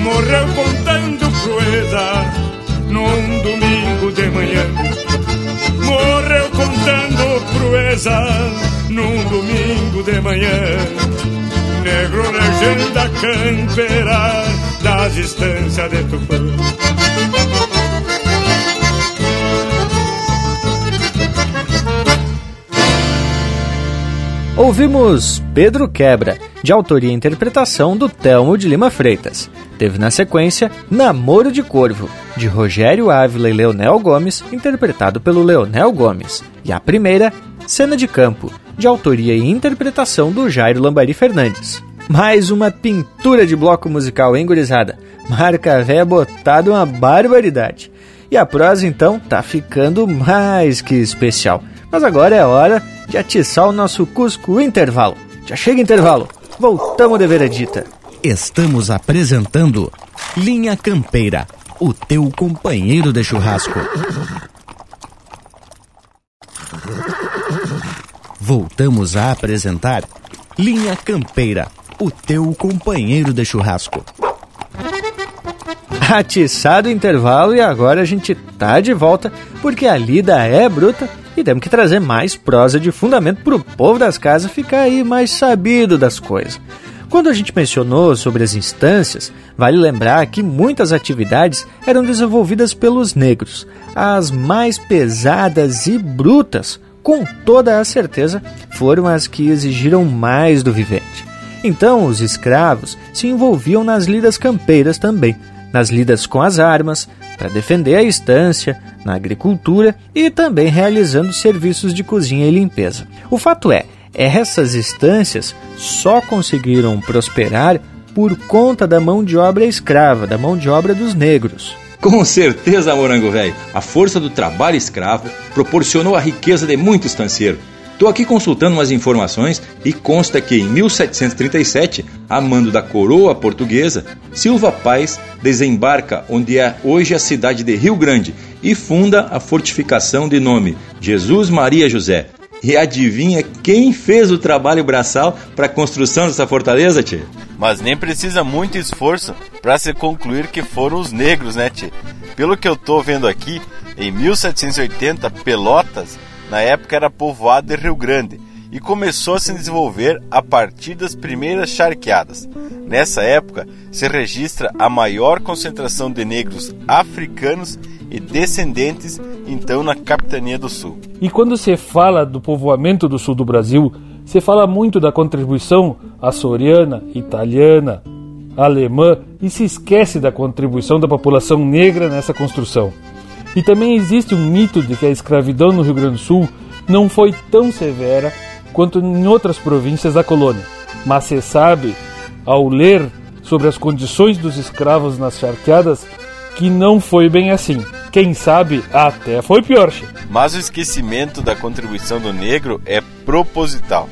Morreu contando proeza num domingo de manhã. Morreu contando proeza num domingo de manhã. Negro legenda campeira das estâncias de Tupã. Ouvimos Pedro Quebra, de autoria e interpretação do Telmo de Lima Freitas. Teve na sequência Namoro de Corvo, de Rogério Ávila e Leonel Gomes, interpretado pelo Leonel Gomes. E a primeira, Cena de Campo, de autoria e interpretação do Jairo Lambari Fernandes. Mais uma pintura de bloco musical, hein, gurizada? Marca véia botada uma barbaridade. E a prosa, então, tá ficando mais que especial. Mas agora é hora de atiçar o nosso Cusco Intervalo. Já chega intervalo. Voltamos de veredita. Estamos apresentando Linha Campeira, o teu companheiro de churrasco. Voltamos a apresentar Linha Campeira, o teu companheiro de churrasco. Atiçado o intervalo e agora a gente tá de volta porque a lida é bruta e temos que trazer mais prosa de fundamento para o povo das casas ficar aí mais sabido das coisas. Quando a gente mencionou sobre as instâncias, vale lembrar que muitas atividades eram desenvolvidas pelos negros. As mais pesadas e brutas, com toda a certeza, foram as que exigiram mais do vivente. Então, os escravos se envolviam nas lidas campeiras também, nas lidas com as armas, para defender a estância, na agricultura e também realizando serviços de cozinha e limpeza. O fato é, essas estâncias só conseguiram prosperar por conta da mão de obra escrava, da mão de obra dos negros. Com certeza, Morango Velho, a força do trabalho escravo proporcionou a riqueza de muito estanceiro. Estou aqui consultando umas informações e consta que em 1737, a mando da coroa portuguesa, Silva Paz desembarca onde é hoje a cidade de Rio Grande e funda a fortificação de nome Jesus Maria José. E adivinha quem fez o trabalho braçal para a construção dessa fortaleza, tio? Mas nem precisa muito esforço para se concluir que foram os negros, né, tio? Pelo que eu tô vendo aqui, em 1780, Pelotas na época era povoado de Rio Grande e começou a se desenvolver a partir das primeiras charqueadas. Nessa época se registra a maior concentração de negros africanos e descendentes então na capitania do Sul. E quando se fala do povoamento do sul do Brasil, se fala muito da contribuição açoriana, italiana, alemã e se esquece da contribuição da população negra nessa construção. E também existe um mito de que a escravidão no Rio Grande do Sul não foi tão severa quanto em outras províncias da colônia. Mas se sabe, ao ler sobre as condições dos escravos nas charqueadas, que não foi bem assim. Quem sabe até foi pior. Mas o esquecimento da contribuição do negro é proposital.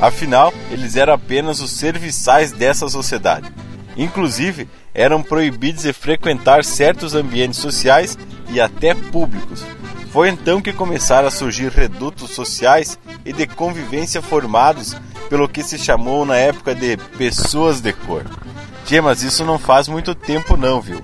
Afinal, eles eram apenas os serviçais dessa sociedade. Inclusive, eram proibidos de frequentar certos ambientes sociais e até públicos. Foi então que começaram a surgir redutos sociais e de convivência formados pelo que se chamou na época de pessoas de cor. Tia, mas isso não faz muito tempo não, viu?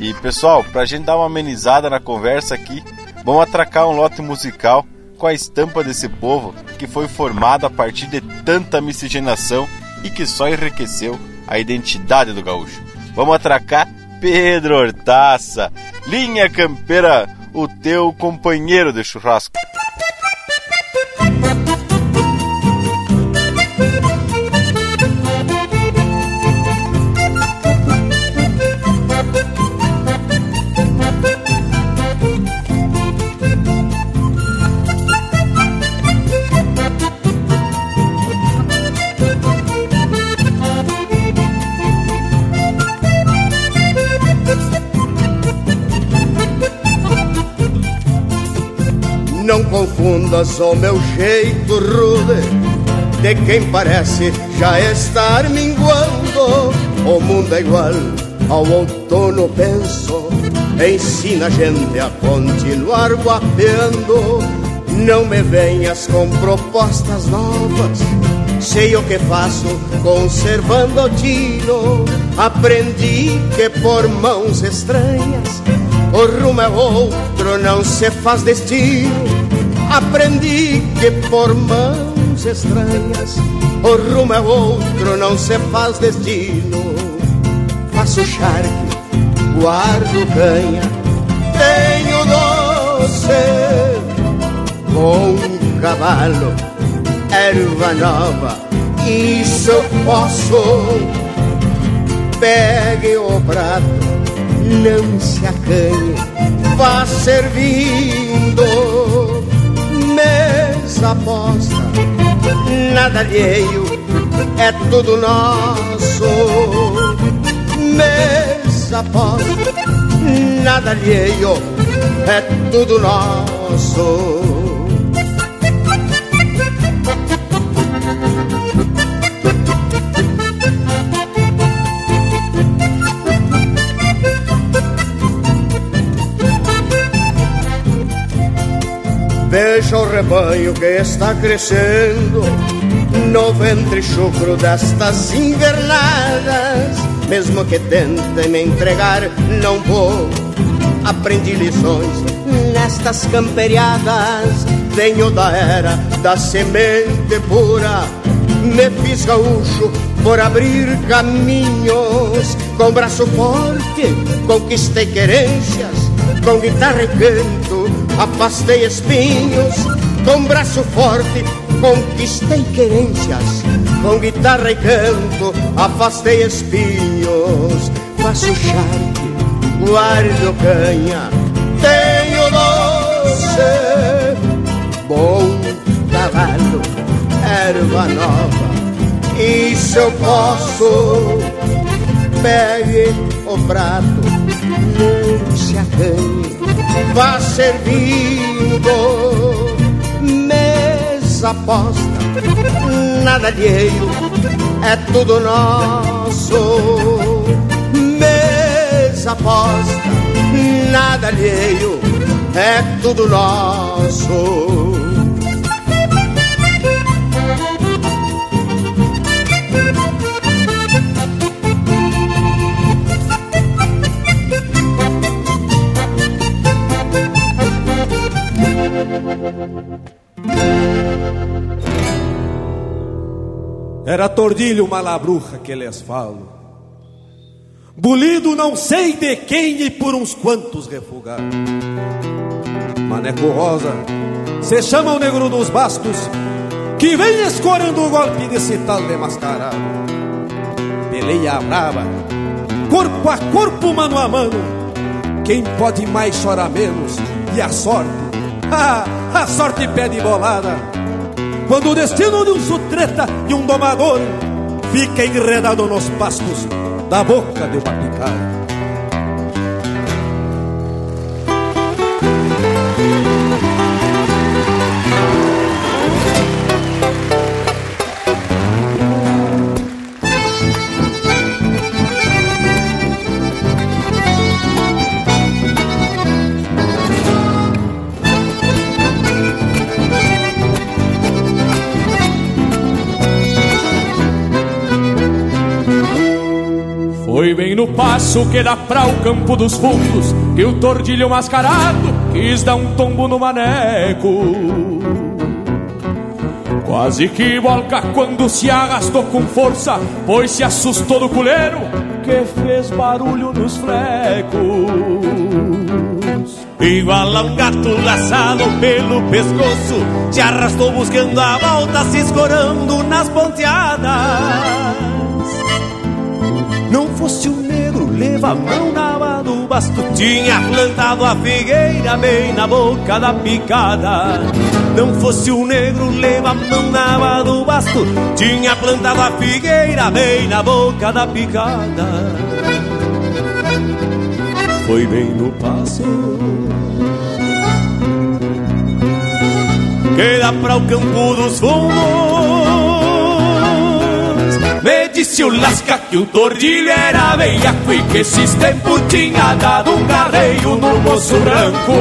E pessoal, pra gente dar uma amenizada na conversa aqui, vamos atracar um lote musical com a estampa desse povo que foi formado a partir de tanta miscigenação e que só enriqueceu a identidade do gaúcho. Vamos atracar Pedro Hortaça, linha campeira, o teu companheiro de churrasco. Não confundas o meu jeito rude. De quem parece já estar minguando O mundo é igual ao outono, penso. Ensina a gente a continuar guapeando. Não me venhas com propostas novas. Sei o que faço conservando o tino. Aprendi que por mãos estranhas o rumo é outro, não se faz destino. Aprendi que por mãos estranhas o rumo é outro, não se faz destino. Faço charque, guardo canha, tenho doce com cavalo, erva nova, isso eu posso. Pegue o prato não se acanhe, vá servindo. Mesa posta, nada alheio, é tudo nosso. Mesa posta, nada alheio, é tudo nosso. Veja o rebanho que está crescendo no ventre chucro destas invernadas. Mesmo que tentem me entregar, não vou. Aprendi lições nestas camperiadas. Venho da era da semente pura. Me fiz gaúcho por abrir caminhos. Com braço forte conquistei querências. Com guitarra e canto afastei espinhos, com braço forte conquistei querências, com guitarra e canto afastei espinhos, faço charque, guardo canha, tenho doce, bom cavalo, erva nova, isso eu posso, pegue o prato, não se acanhe vá servindo mesa posta, nada alheio, é tudo nosso. Mesa posta, nada alheio, é tudo nosso. Era tordilho malabruja que lhes falo. Bulido não sei de quem e por uns quantos refugados. Maneco Rosa, se chama o negro dos bastos, que vem escorando o golpe desse tal de mascarado. Peleia brava, corpo a corpo, mano a mano. Quem pode mais chora menos, e a sorte, ah, a sorte pede bolada quando o destino de um sutreta e um domador fica enredado nos pastos da boca de uma picada. Passo que dá pra o campo dos fundos que o tordilho mascarado quis dar um tombo no maneco. Quase que volca quando se arrastou com força, pois se assustou do culeiro que fez barulho nos flecos. Igual a um gato laçado pelo pescoço, se arrastou buscando a volta, se escorando nas ponteadas. Não fosse o negro, leva a mão na aba do basto. Tinha plantado a figueira bem na boca da picada. Não fosse o negro, leva a mão na aba do basto. Tinha plantado a figueira bem na boca da picada. Foi bem no passo. Que dá para o campo dos fundos disse o Lasca que o tordilho era veiaco e que esses tempos tinha dado um carreio no moço branco.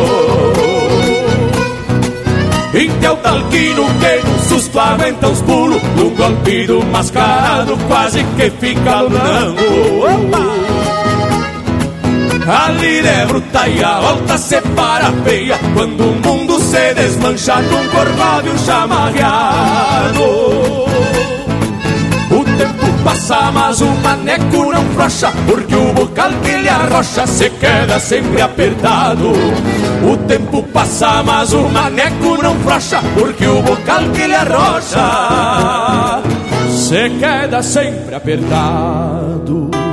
Então talquino que no susto aguenta os pulos Num golpe do mascarado quase que fica lunando Ali é bruta e a volta separa feia Quando o mundo se desmancha num corcóvio chamarreado passa, mas o maneco não frouxa, porque o bocal que ele arrocha se queda sempre apertado. O tempo passa, mas o maneco não frouxa, porque o bocal que ele arrocha se queda sempre apertado.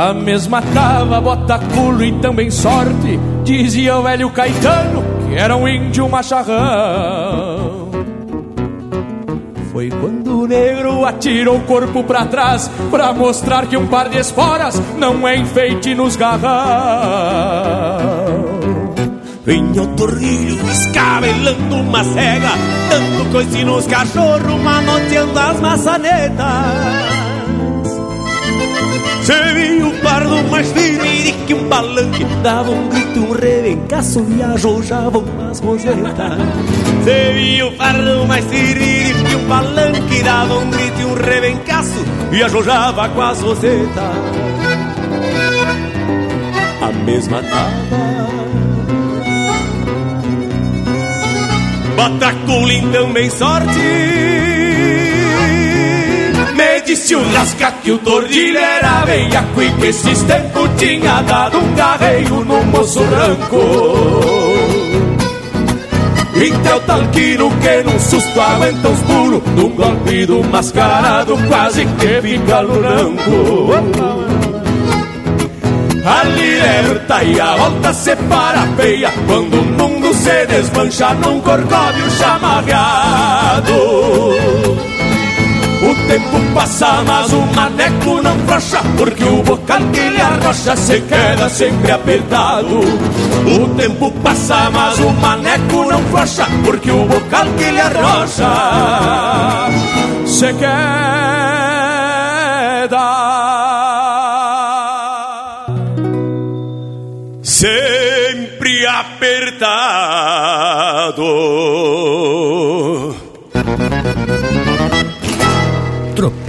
A mesma tava, bota culo e também sorte, dizia o velho Caetano, que era um índio macharrão. Foi quando o negro atirou o corpo pra trás, pra mostrar que um par de esporas não é enfeite nos garrão. Vinha o torrilho escabelando uma cega, dando coice nos cachorros, manoteando as maçanetas. Viu o pardo mais firme que um palanque Dava um grito, um rebencaço e ajojavam umas rosetas Se viu o pardo mais firme que um palanque Dava um grito, um rebencaço e ajojava com as rosetas A mesma tava Bataculin também sorte disse o Lasca que o tordilho era veiaco E esses tempos tinha dado um carreio no moço branco Então talquino que num susto aguenta os pulos Num golpe do mascarado quase que fica lunanco A liberta e a volta separa feia Quando o mundo se desmancha num corcóvio chamarreado tempo passa, mas o maneco não frouxa Porque o bocal que ele arrocha se queda sempre apertado. O tempo passa, mas o maneco não frouxa Porque o bocal que ele arrocha se queda. Sempre apertado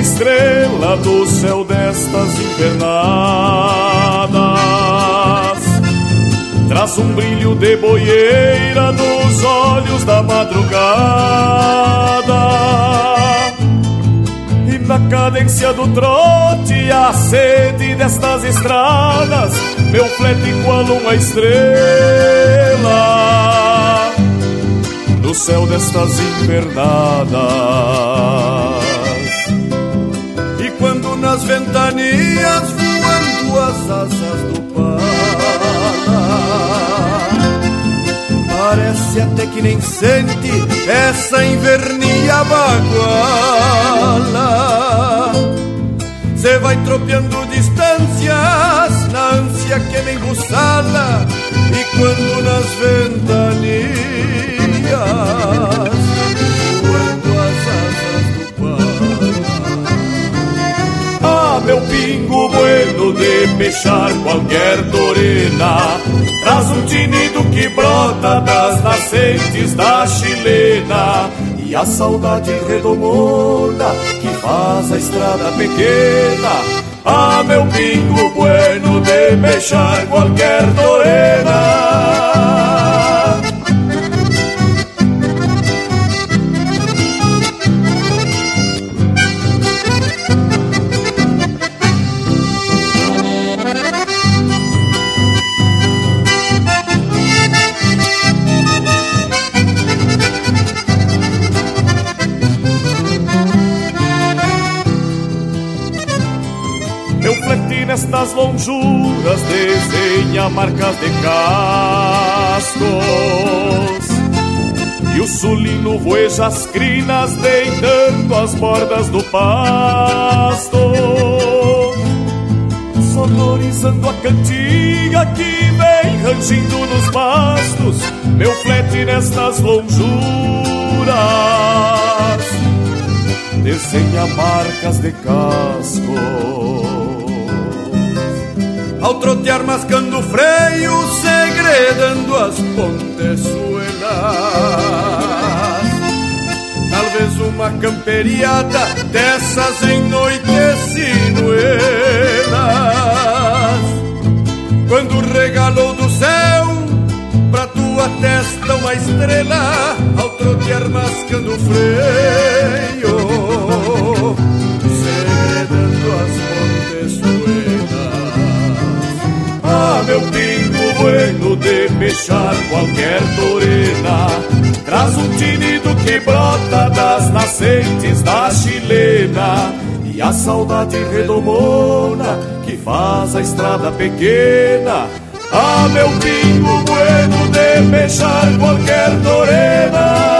Estrela do céu destas invernadas. Traz um brilho de boieira nos olhos da madrugada. E Seguindo a cadência do trote a sede destas estradas, meu flete igual uma estrela. No céu destas invernadas. Nas ventanias voando as asas do Parece até que nem sente essa invernia baguala. Cê vai tropeando distâncias na ânsia que me embuçala E quando nas ventanias peixar qualquer torena. Traz um tinido que brota das nascentes da chilena. E a saudade redomona que faz a estrada pequena. Ah, meu pingo bueno de peixar qualquer torena nestas lonjuras desenha marcas de cascos. E o sulino voeja as crinas deitando as bordas do pasto. Sonorizando a cantiga que vem rangindo nos pastos Meu flete nestas lonjuras. Desenha marcas de cascos ao trotear mascando o freio, segredando as pontezuelas. Talvez uma camperiada dessas em noites sinuelas. Quando regalou do céu pra tua testa uma estrela, ao trotear mascando o freio, segredando as meu pingo bueno de fechar qualquer torena. Traz um tinido que brota das nascentes da chilena. E a saudade redomona que faz a estrada pequena. Ah, meu pingo bueno de fechar qualquer torena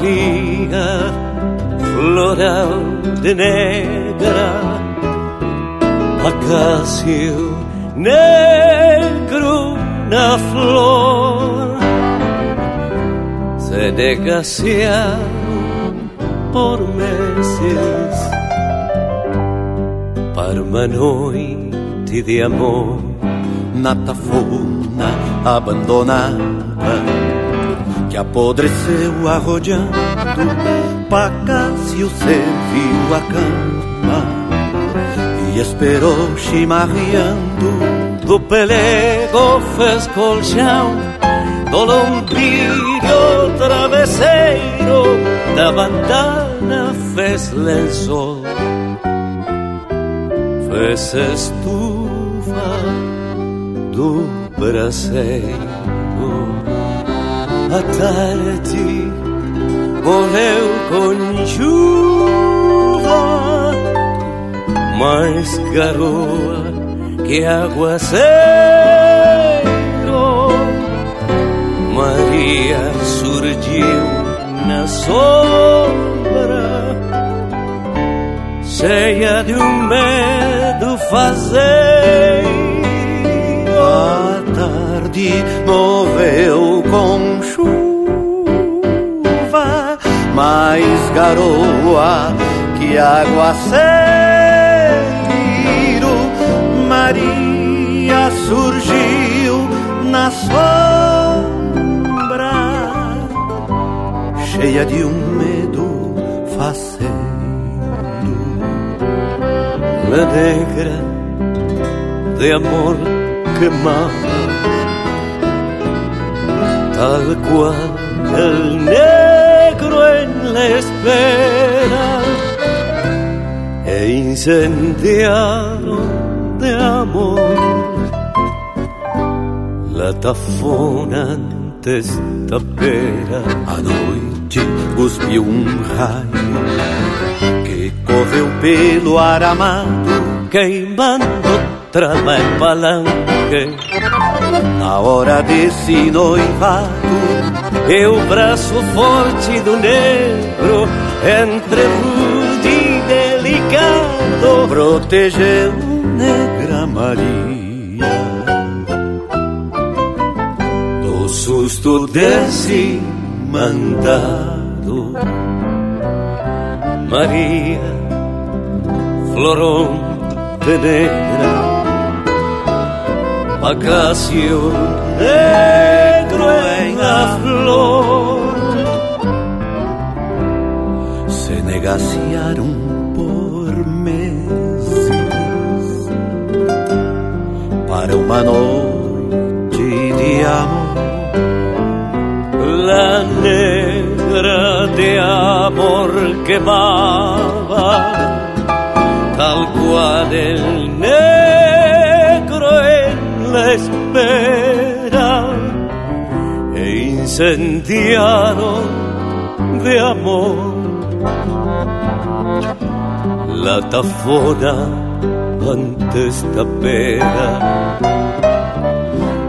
Maria floral de negra Acácio negro na flor se negaciaram por meses para noite de amor na tafona abandonada que apodreceu arrodeando Pacácio serviu a cama. E esperou chimarreando do pelego fez colchão do lombrilho travesseiro da bandana fez lençol. Fez estufa do braseiro A tarde correu com chuva, mais garoa que aguaceiro. Maria surgiu na sombra, cheia de um medo fazer a tarde moveu com mais garoa que aguaceiro. Maria surgiu na sombra, cheia de um medo faceiro. La negra de amor quemaba, tal cual el negro espera, e incendiaron de amor la tafona antes tapera. A noite cuspiu um raio que correu pelo aramado, queimando trama e palanque. Na hora desse noivado, e o braço forte do negro, entre rude e delicado, protegeu negra Maria. Do susto desse mandado, Maria, de negra, Acácio negro em a flor se negaciaram por meses para uma noite de amor. La negra de amor quemaba tal cual el incendiaron de amor. La tafona antes tapera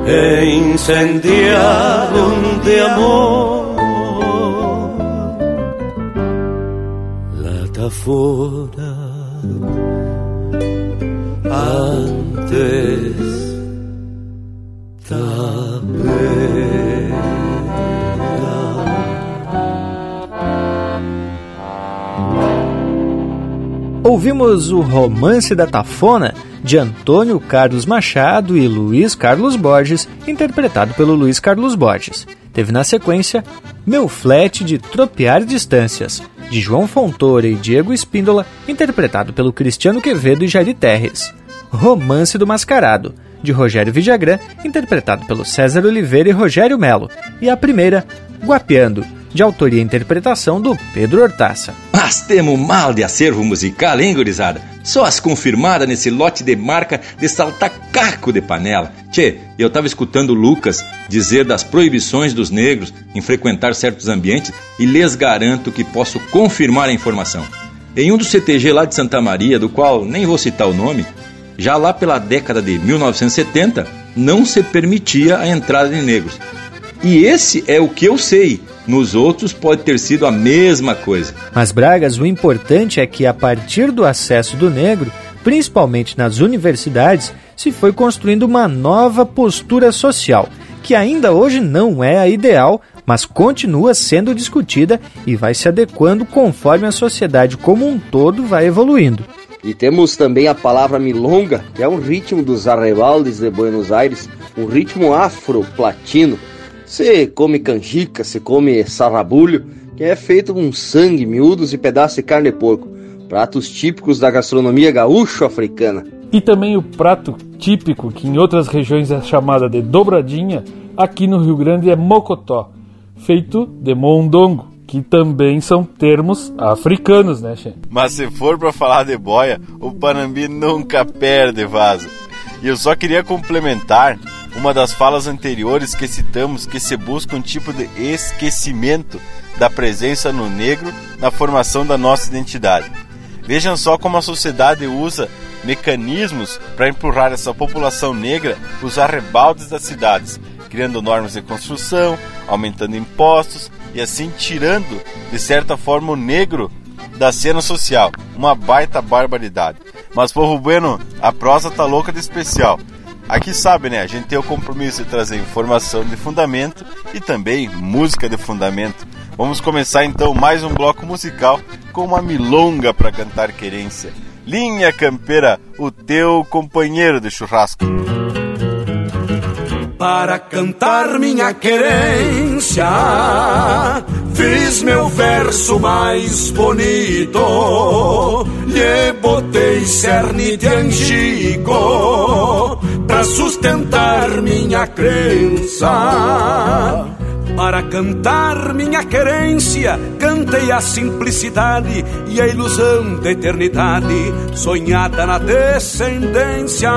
e incendiaron de amor. La tafona antes Ouvimos o Romance da Tafona de Antônio Carlos Machado e Luiz Carlos Borges, interpretado pelo Luiz Carlos Borges. Teve na sequência Meu Flete de Tropear Distâncias, de João Fontoura e Diego Espíndola, interpretado pelo Cristiano Quevedo e Jari Terres. Romance do Mascarado, de Rogério Vidagrã, interpretado pelo César Oliveira e Rogério Melo. E a primeira, Guapeando, de autoria e interpretação do Pedro Hortaça. Mas temos mal de acervo musical, hein, gurizada? Só as confirmadas nesse lote de marca de saltar caco de panela. Tchê, eu tava escutando Lucas dizer das proibições dos negros em frequentar certos ambientes e lhes garanto que posso confirmar a informação. Em um dos CTG lá de Santa Maria, do qual nem vou citar o nome, já lá pela década de 1970, não se permitia a entrada de negros. E esse é o que eu sei. Nos outros pode ter sido a mesma coisa. Mas, Bragas, o importante é que a partir do acesso do negro, principalmente nas universidades, se foi construindo uma nova postura social, que ainda hoje não é a ideal, mas continua sendo discutida e vai se adequando conforme a sociedade como um todo vai evoluindo. E temos também a palavra milonga, que é um ritmo dos arrebaldes de Buenos Aires, um ritmo afro-platino. Se come canjica, se come sarrabulho, que é feito com sangue, miúdos e pedaços de carne de porco. Pratos típicos da gastronomia gaúcho-africana. E também o prato típico, que em outras regiões é chamada de dobradinha, aqui no Rio Grande é mocotó, feito de mondongo, que também são termos africanos, né, Xê? Mas se for pra falar de boia, o Panambi nunca perde vaso. E eu só queria complementar uma das falas anteriores que citamos que se busca um tipo de esquecimento da presença no negro na formação da nossa identidade. Vejam só como a sociedade usa mecanismos para empurrar essa população negra os arrebaldes das cidades, criando normas de construção, aumentando impostos e assim tirando, de certa forma, o negro da cena social. Uma baita barbaridade. Mas, povo bueno, a prosa tá louca de especial. Aqui sabe, né? A gente tem o compromisso de trazer informação de fundamento e também música de fundamento. Vamos começar então mais um bloco musical com uma milonga para cantar querência. Linha Campeira, o teu companheiro de churrasco. Para cantar minha querência, fiz meu verso mais bonito, lhe botei cerne de angico, pra sustentar minha crença. Para cantar minha querência, cantei a simplicidade e a ilusão da eternidade, sonhada na descendência.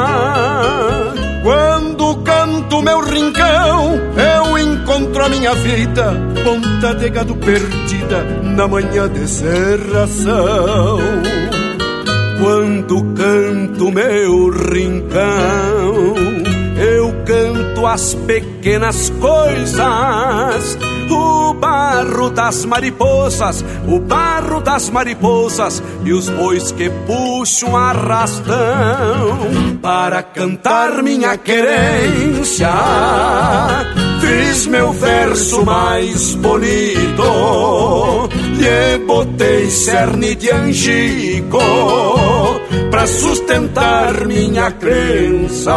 Quando canto meu rincão, eu encontro a minha vida, ponta de gado perdida na manhã de serração. Quando canto meu rincão, eu canto as pequenas coisas. O barro das mariposas, o barro das mariposas e os bois que puxam arrastão para cantar minha querência. Verso mais bonito, lhe botei cerne de angico para sustentar minha crença.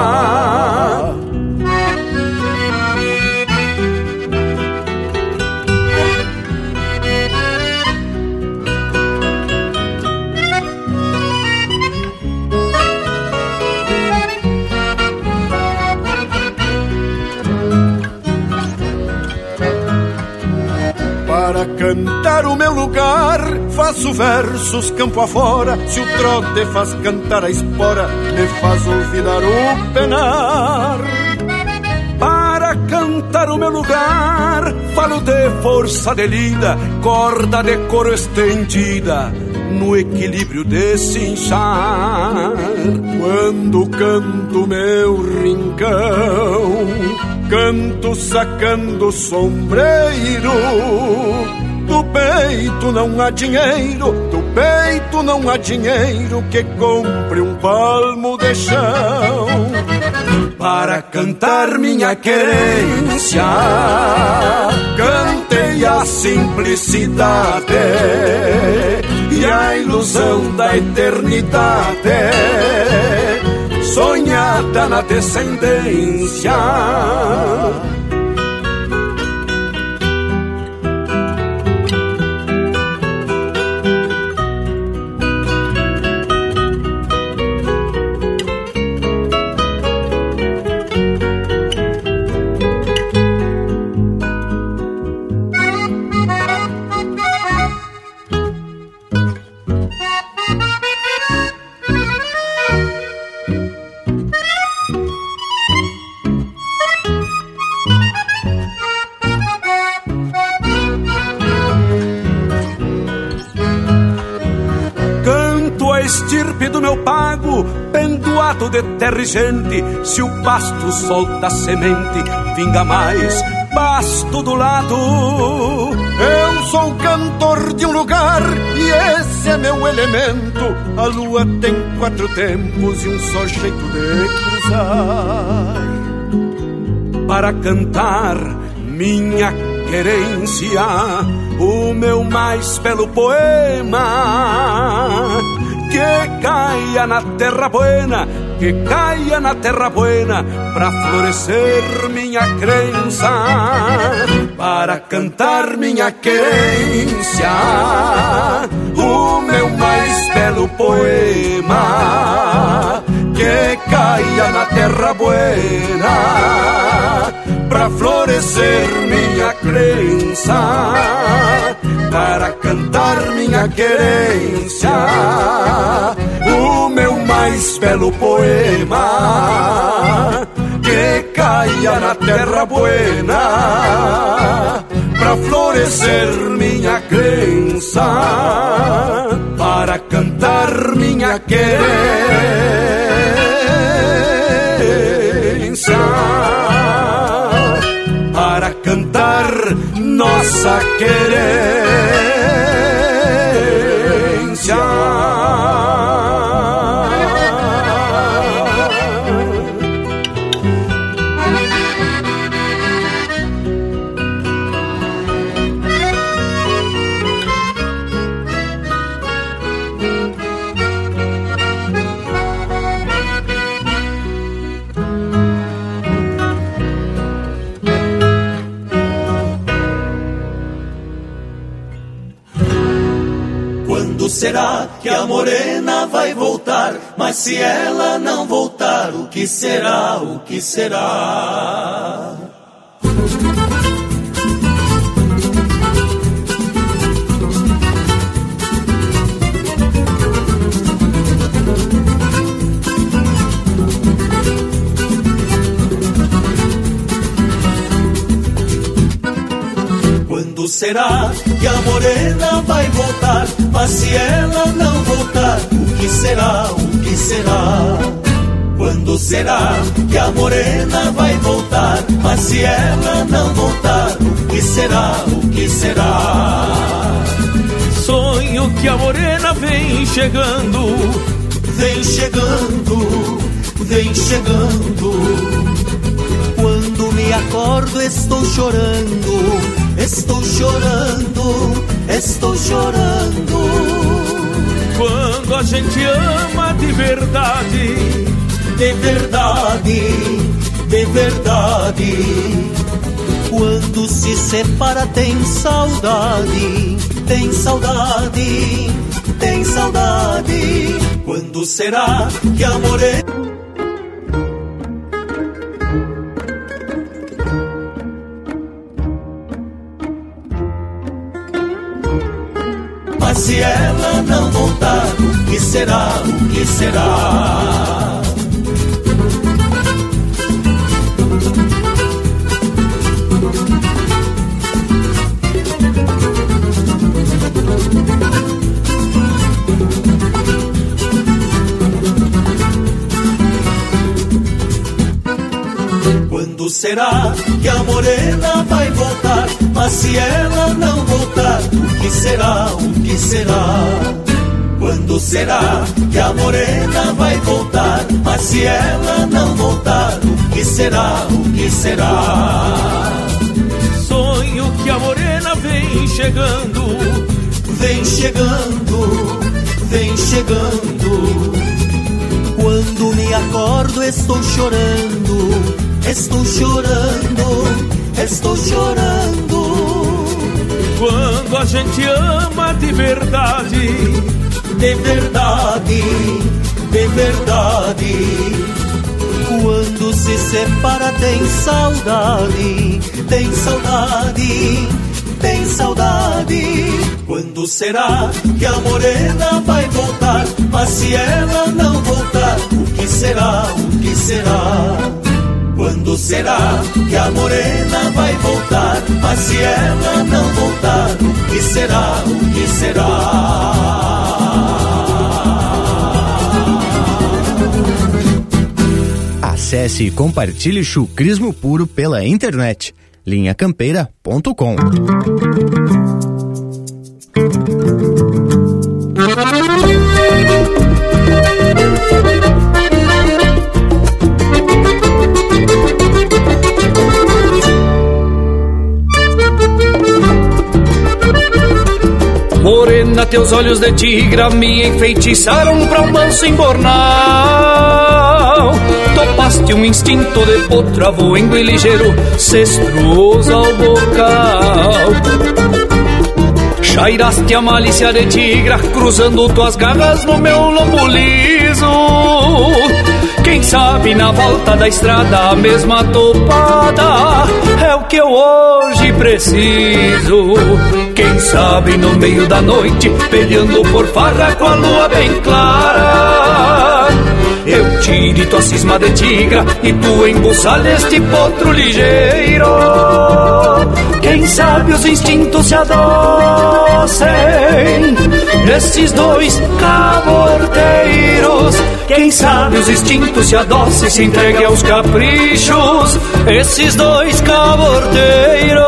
Lugar, faço versos campo afora. Se o trote faz cantar a espora, me faz olvidar o penar. Para cantar o meu lugar, falo de força de lida, corda de couro estendida, no equilíbrio de cinchar. Quando canto meu rincão, canto sacando sombreiro. Peito não há dinheiro, do peito não há dinheiro que compre um palmo de chão. Para cantar minha querência, cantei a simplicidade e a ilusão da eternidade sonhada na descendência. Estirpe do meu pago, pendoado de terra e gente. Se o pasto solta semente, vinga mais pasto do lado. Eu sou cantor de um lugar e esse é meu elemento. A lua tem quatro tempos e um só jeito de cruzar. Para cantar minha querência, o meu mais belo poema. Que caia na terra buena, que caia na terra buena, pra florescer minha crença, para cantar minha querência, o meu mais belo poema. Que caia na terra buena, pra florescer minha crença, para cantar minha querência. o meu mais belo poema que caia na terra buena para florescer minha crença para cantar minha querença nossa querência. Vai voltar? Mas se ela não voltar, o que será? O que será? Quando será que a morena vai voltar? Mas se ela não voltar, que será? O que será? Quando será que a morena vai voltar? Mas se ela não voltar, o que será? O que será? Sonho que a morena vem chegando, Vem chegando, vem chegando. Quando me acordo, estou chorando, estou chorando, estou chorando. Quando a gente ama de verdade, De verdade, de verdade. Quando se separa, tem saudade, tem saudade, tem saudade. Quando será que a que será? O que será? Quando será que a morena vai voltar? Mas se ela não voltar, o que será? O que será? Quando será que a morena vai voltar? Mas se ela não voltar, o que será? O que será? sonho que a morena vem chegando, Vem chegando, vem chegando. Quando me acordo, estou chorando, estou chorando, estou chorando. quando a gente ama de verdade, De verdade, de verdade. Quando se separa, tem saudade, tem saudade, tem saudade. Quando será que a morena vai voltar? Mas se ela não voltar, o que será? O que será? Quando será que a morena vai voltar? Mas se ela não voltar, o que será? O que será? Acesse e compartilhe chucrismo puro pela internet. linhacampeira.com Morena, teus olhos de tigra me enfeitiçaram pra um manso Topaste um instinto de potro avoengo e ligeiro, cestruoso ao bocal. Chairaste a malícia de tigra, cruzando tuas garras no meu lombo liso. Quem sabe na volta da estrada a mesma topada é o que eu hoje preciso. Quem sabe no meio da noite, peleando por farra com a lua bem clara. Eu tire tua cisma de tigra e tu embuçalha este potro ligeiro. Quem sabe os instintos se adocem nesses dois caborteiros. Quem sabe os instintos se adocem, se entregue aos caprichos, esses dois caborteiros.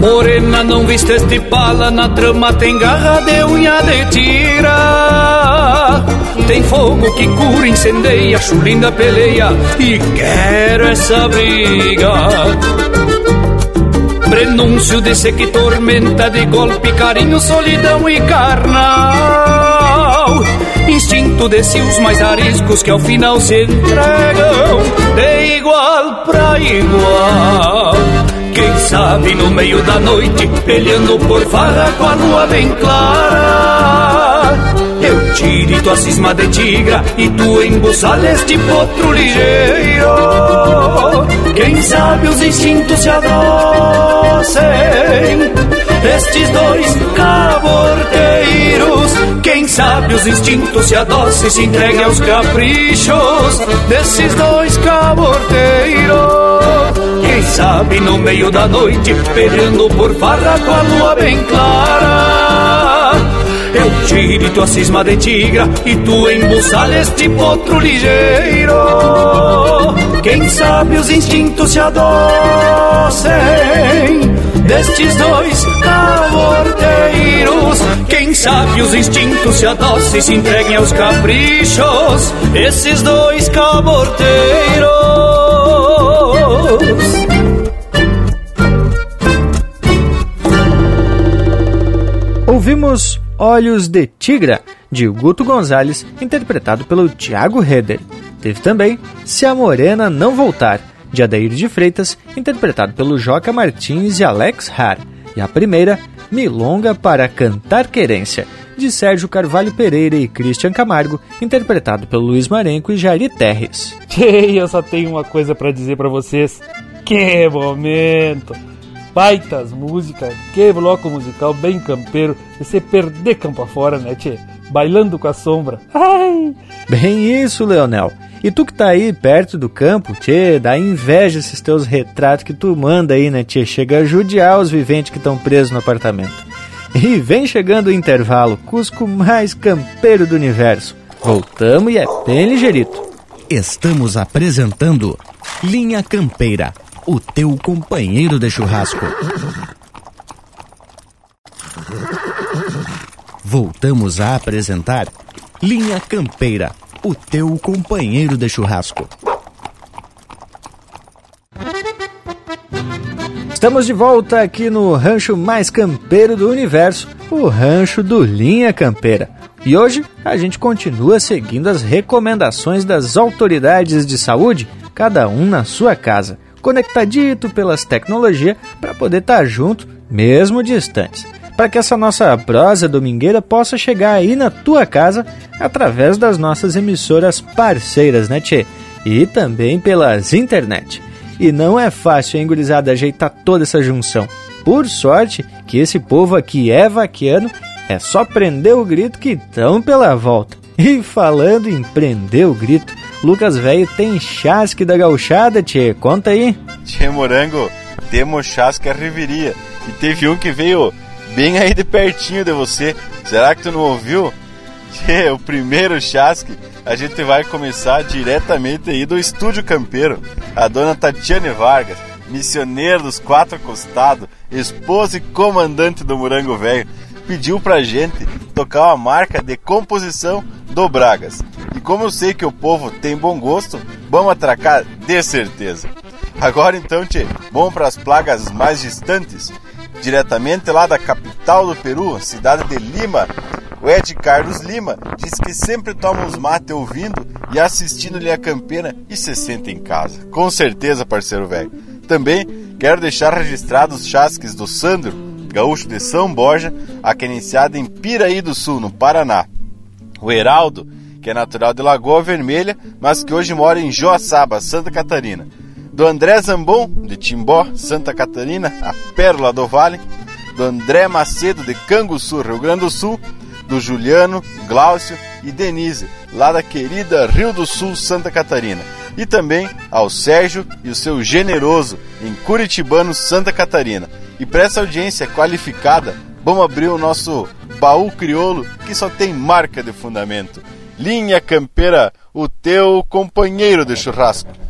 Morena, não viste este pala, na trama tem garra de unha de tira. Tem fogo que cura, incendeia, chulinda peleia e quero essa briga. Prenúncio desse que tormenta de golpe, carinho, solidão e carnal. Instinto desse os mais ariscos que ao final se entregam de igual pra igual. Quem sabe no meio da noite, peleando por farra com a lua bem clara. Eu tire tua cisma de tigra e tu embuçalha este potro ligeiro. Quem sabe os instintos se adocem, estes dois caborteiros. Quem sabe os instintos se adocem e se entreguem aos caprichos desses dois caborteiros. Quem sabe no meio da noite, peleando por farra com a lua bem clara. Eu tire tua cisma de tigra e tu embuçalha este potro ligeiro. Quem sabe os instintos se adocem destes dois cavorteiros. Quem sabe os instintos se adocem e se entreguem aos caprichos, esses dois caborteiros. Ouvimos Olhos de Tigra, de Guto Gonzalez, interpretado pelo Tiago Heder. Teve também Se a Morena Não Voltar, de Adair de Freitas, interpretado pelo Joca Martins e Alex Har. E a primeira, Milonga para Cantar Querência, de Sérgio Carvalho Pereira e Christian Camargo, interpretado pelo Luiz Marenco e Jari Terres. E eu só tenho uma coisa para dizer para vocês. Que momento! Baitas músicas, que bloco musical bem campeiro, e você perder campo afora, né, tchê? Bailando com a sombra. Ai! Bem isso, Leonel. E tu que tá aí perto do campo, tchê, dá inveja esses teus retratos que tu manda aí, né, tchê? Chega a judiar os viventes que estão presos no apartamento. E vem chegando o intervalo, Cusco mais campeiro do universo. Voltamos e é bem ligeirito. Estamos apresentando Linha Campeira, o teu companheiro de churrasco. Voltamos a apresentar Linha Campeira, o teu companheiro de churrasco. Estamos de volta aqui no rancho mais campeiro do universo, o rancho do Linha Campeira. E hoje a gente continua seguindo as recomendações das autoridades de saúde, cada um na sua casa, conectadito pelas tecnologias para poder estar tá junto, mesmo distantes. Para que essa nossa prosa domingueira possa chegar aí na tua casa através das nossas emissoras parceiras, né, Tchê? E também pelas internet. E não é fácil, hein, gurizada, ajeitar toda essa junção. Por sorte que esse povo aqui é vaquiano, é só prender o grito que estão pela volta. E falando em prender o grito, Lucas Velho tem chasque da gauchada, tchê, conta aí. Tchê Morango, temos chasque a reviria. E teve um que veio bem aí de pertinho de você. Será que tu não ouviu? Tchê, o primeiro chasque a gente vai começar diretamente aí do Estúdio Campeiro. A dona Tatiane Vargas, missioneira dos quatro costados, esposa e comandante do Morango Velho, pediu pra gente tocar uma marca de composição do Bragas. E como eu sei que o povo tem bom gosto, vamos atracar de certeza. Agora então, tchê, vamos para as plagas mais distantes, diretamente lá da capital do Peru, cidade de Lima, o Ed Carlos Lima diz que sempre toma uns mate ouvindo e assistindo-lhe a campeira e se sente em casa. Com certeza, parceiro velho. Também quero deixar registrados os chasques do Sandro, gaúcho de São Borja, a querenciada em Piraí do Sul, no Paraná. o Heraldo, que é natural de Lagoa Vermelha, mas que hoje mora em Joaçaba, Santa Catarina. Do André Zambon, de Timbó, Santa Catarina, a pérola do Vale. Do André Macedo, de Canguçu, Rio Grande do Sul. Do Juliano, Glaucio e Denise, lá da querida Rio do Sul, Santa Catarina. E também ao Sérgio e o seu generoso, em Curitibano, Santa Catarina. E para essa audiência qualificada, vamos abrir o nosso baú crioulo que só tem marca de fundamento. Linha Campeira, o teu companheiro de churrasco.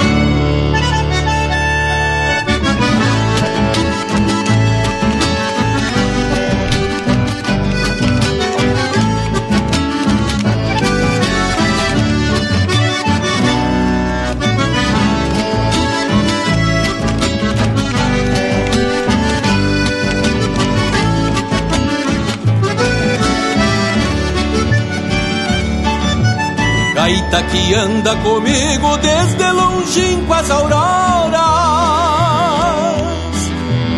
gaita que anda comigo desde longínquo as auroras.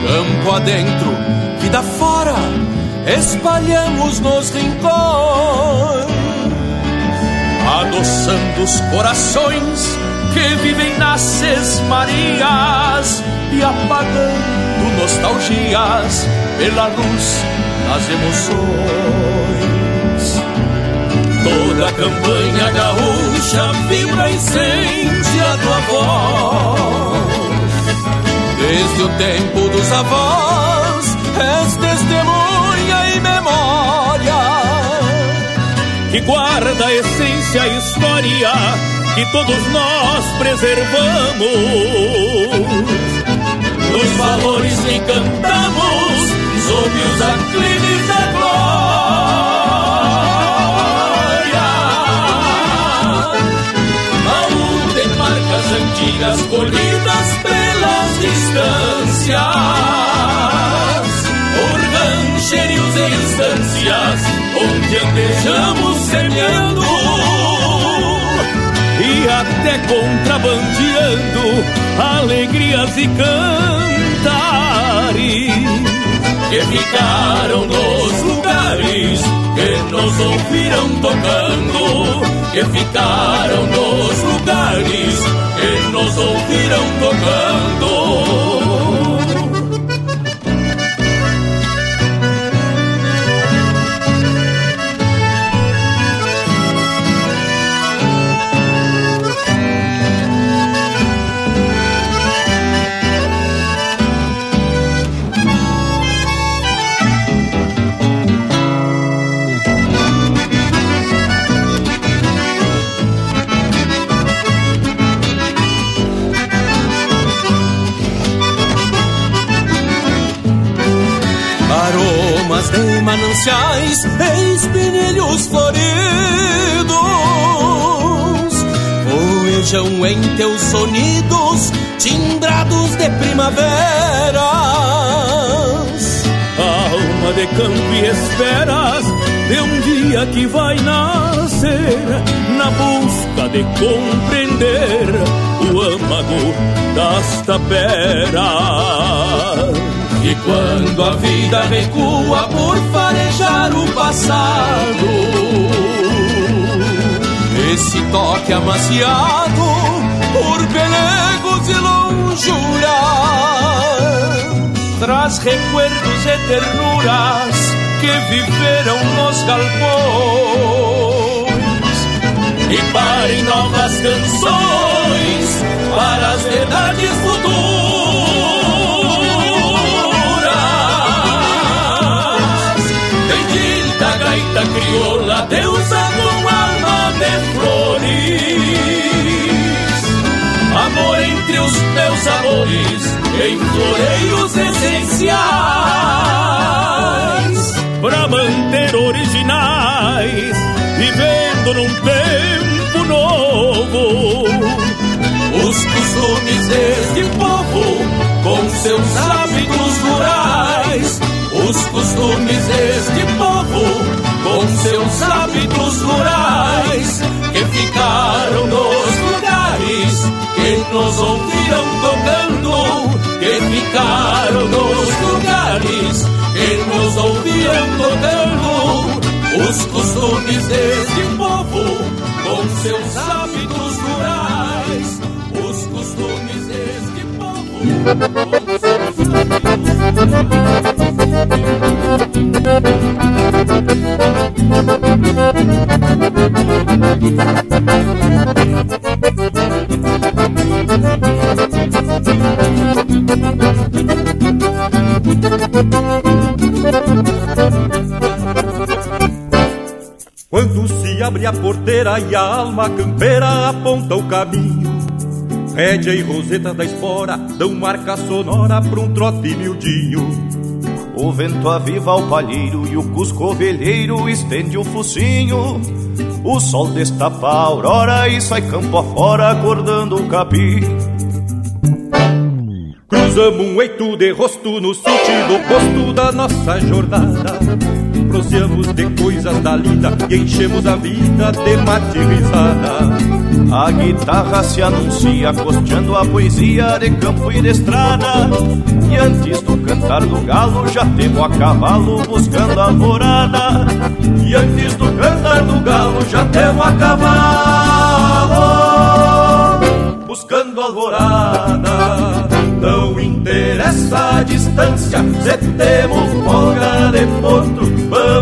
Campo adentro, vida fora, espalhamos nos rincões, adoçando os corações que vivem nas sesmarias e apagando nostalgias pela luz das emoções. Toda a campanha gaúcha vibra sente a tua voz. Desde o tempo dos avós, és testemunha e memória que guarda a essência e história que todos nós preservamos. Nos valores que cantamos sob os aclives antigas colhidas pelas distâncias, por e instâncias, onde andejamos semeando. E até contrabandeando alegrias e cantares que ficaram nos lugares que nos ouviram tocando, que ficaram nos lugares que nos ouviram tocando. Mananciais e floridos. Voejam em teus sonidos timbrados de primaveras. Alma de campo e esperas de um dia que vai nascer Na busca de compreender o âmago das taperas e quando a vida recua por farejar o passado, esse toque amaciado por pelegos e lonjuras traz recuerdos e ternuras que viveram nos galpões e parem novas canções para as verdades futuras. Gaita crioula, deusa com alma de flores. Amor entre os meus amores, em floreios essenciais. Pra manter originais, vivendo num tempo novo. Os costumes deste povo, com seus hábitos costumes deste povo, com seus hábitos rurais, que ficaram nos lugares, que nos ouviram tocando, que ficaram nos lugares, que nos ouviram tocando, os costumes deste povo, com seus hábitos Quando se abre a porteira e a alma campeira aponta o caminho Rédea e roseta da espora dão marca sonora pra um trote miudinho. O vento aviva o palheiro e o cusco ovelheiro estende o focinho. O sol destapa a aurora e sai campo afora acordando o capim. Cruzamos um eito de rosto no sentido oposto da nossa jornada Proseamos de coisas da lida e enchemos a vida de mate risada A guitarra se anuncia costeando a poesia de campo e de estrada. E antes do cantar do galo já temos a cavalo buscando a alvorada E antes do cantar do galo já temos a cavalo Buscando a alvorada. Não interessa a distância, se temos folga de potro,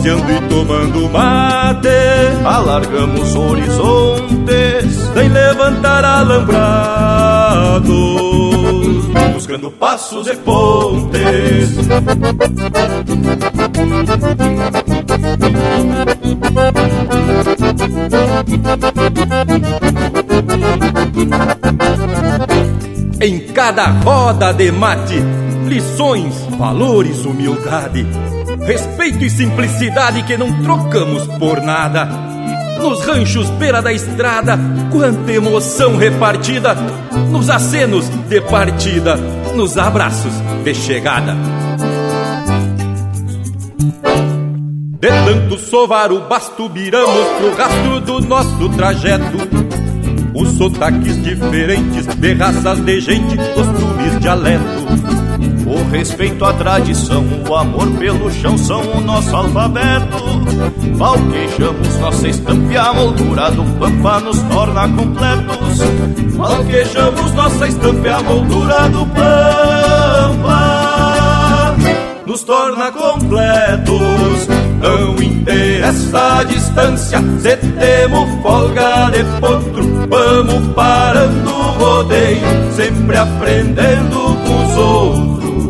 Proseando e tomando mate, alargamos horizontes, sem levantar alambrados, buscando passos e pontes. Em cada roda de mate, lições, valores, humildade, respeito e simplicidade que não trocamos por nada. Nos ranchos beira da estrada, quanta emoção repartida, nos acenos de partida, nos abraços de chegada. De tanto sovar o basto, viramos pro rastro do nosso trajeto. Os sotaques diferentes de raças de gente, costumes, dialeto. Respeito à tradição, o amor pelo chão são o nosso alfabeto. Valquejamos nossa estampa e a moldura do pampa nos torna completos. Valquejamos nossa estampa e a moldura do pampa nos torna completos. Não interessa a distância, se folga de potro, vamos parando o rodeio, sempre aprendendo com os outros.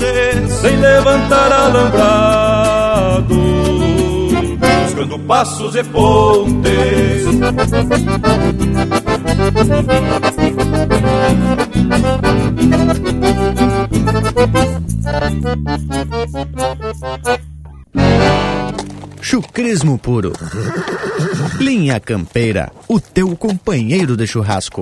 sem levantar alambrado, buscando passos e pontes. Chucrismo puro. Linha Campeira, o teu companheiro de churrasco.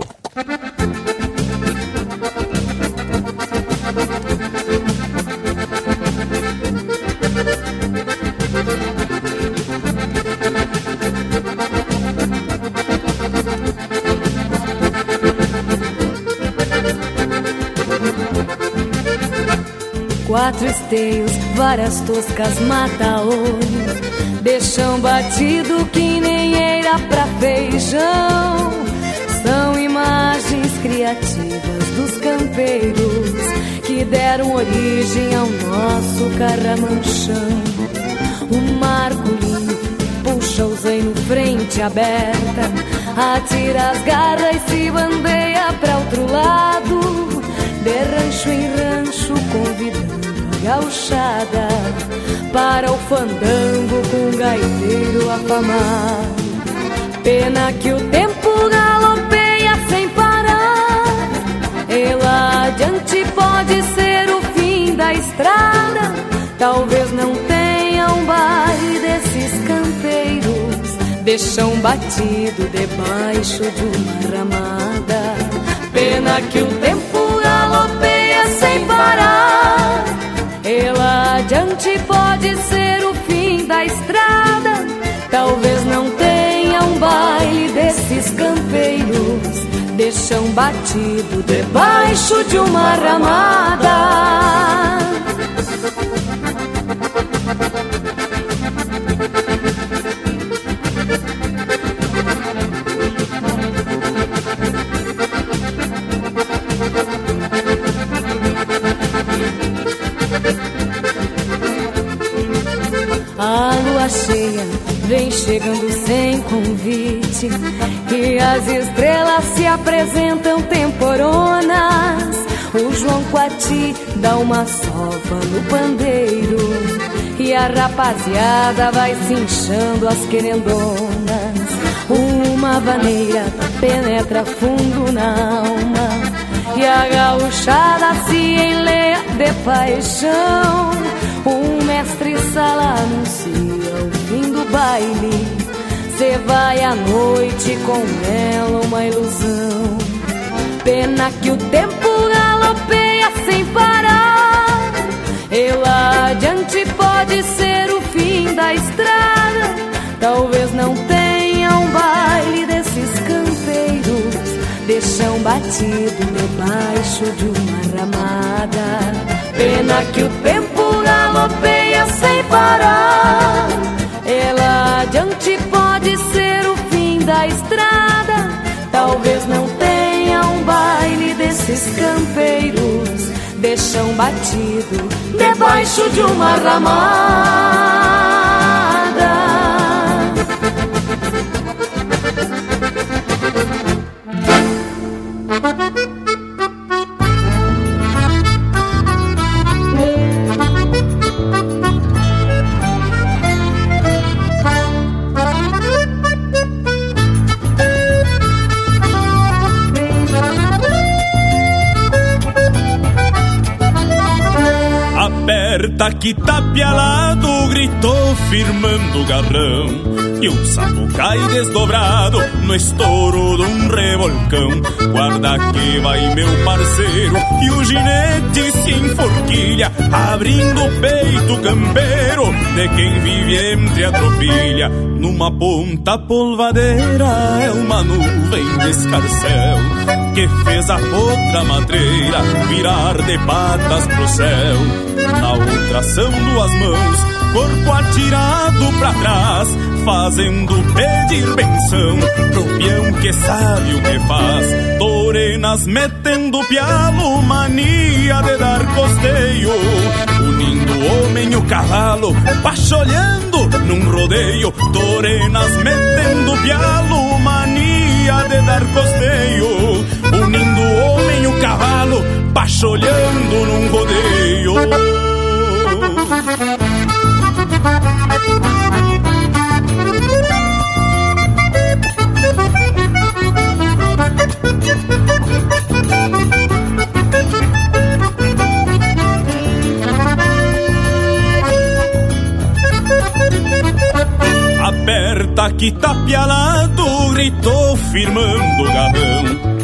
Quatro esteios, várias toscas, mata-olho Deixão batido que nem era pra feijão. São imagens criativas dos campeiros Que deram origem ao nosso carramanchão. Um marco lindo, puxa o zaino frente aberta, atira as garras e se bandeia pra outro lado, de rancho em rancho convidando gauchada para o fandango com um gaiteiro afamado. Pena que o tempo galopeia sem parar, e lá adiante pode ser o fim da estrada, talvez não tenha um baile desses campeiros, deixam batido debaixo de uma ramada. Pena que o tempo galopeia sem parar, lá adiante pode ser o fim da estrada, talvez não tenha um baile desses campeiros, deixam batido debaixo de uma ramada. Convite e as estrelas se apresentam temporonas. O João Quati dá uma sova no pandeiro e a rapaziada vai se inchando as querendonas. Uma vaneira penetra fundo na alma e a gauchada se enleia de paixão. O mestre sala anuncia o fim do baile. Cê vai à noite com ela uma ilusão. Pena que o tempo galopeia sem parar. E lá adiante pode ser o fim da estrada. Talvez não tenha um baile desses campeiros. Deixam batido debaixo de uma ramada. Pena que o tempo galopeia sem parar. Ela adiante pode ser o fim da estrada. Talvez não tenha um baile desses campeiros. Deixam batido debaixo de uma ramada. Aperta que tá pialado, gritou firmando o garrão. E um sapo cai desdobrado no estouro de um revolcão. Guarda que vai meu parceiro, e o ginete se enforquilha, abrindo o peito campeiro de quem vive entre a tropilha. Numa ponta polvadeira é uma nuvem de escarcel que fez a outra madreira virar de patas pro céu. Na outra são duas mãos, corpo atirado pra trás, fazendo pedir benção pro peão que sabe o que faz. Torenas metendo pialo, mania de dar costeio, unindo o homem e o cavalo, pacholhando num rodeio. Torenas metendo pialo, mania de dar costeio, cavalo, pacholhando num rodeio. Aperta que tá pialado, gritou firmando o garrão.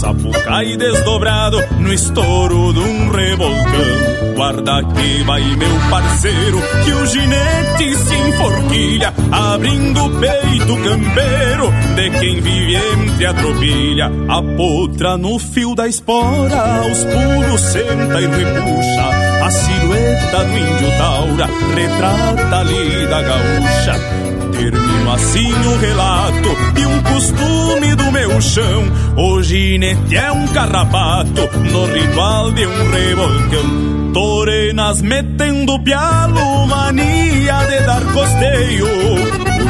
Sapo cai desdobrado no estouro de um revolcão. Guarda que vai meu parceiro, que o ginete se enforquilha, abrindo o peito campeiro de quem vive entre a tropilha. A potra no fio da espora, aos pulos senta e repuxa. A silhueta do índio taura retrata ali da gaúcha. Termino assim o relato e um costume do meu chão. O ginete é um carrapato no ritual de um revolcão. Torenas metendo pialo, mania de dar costeio.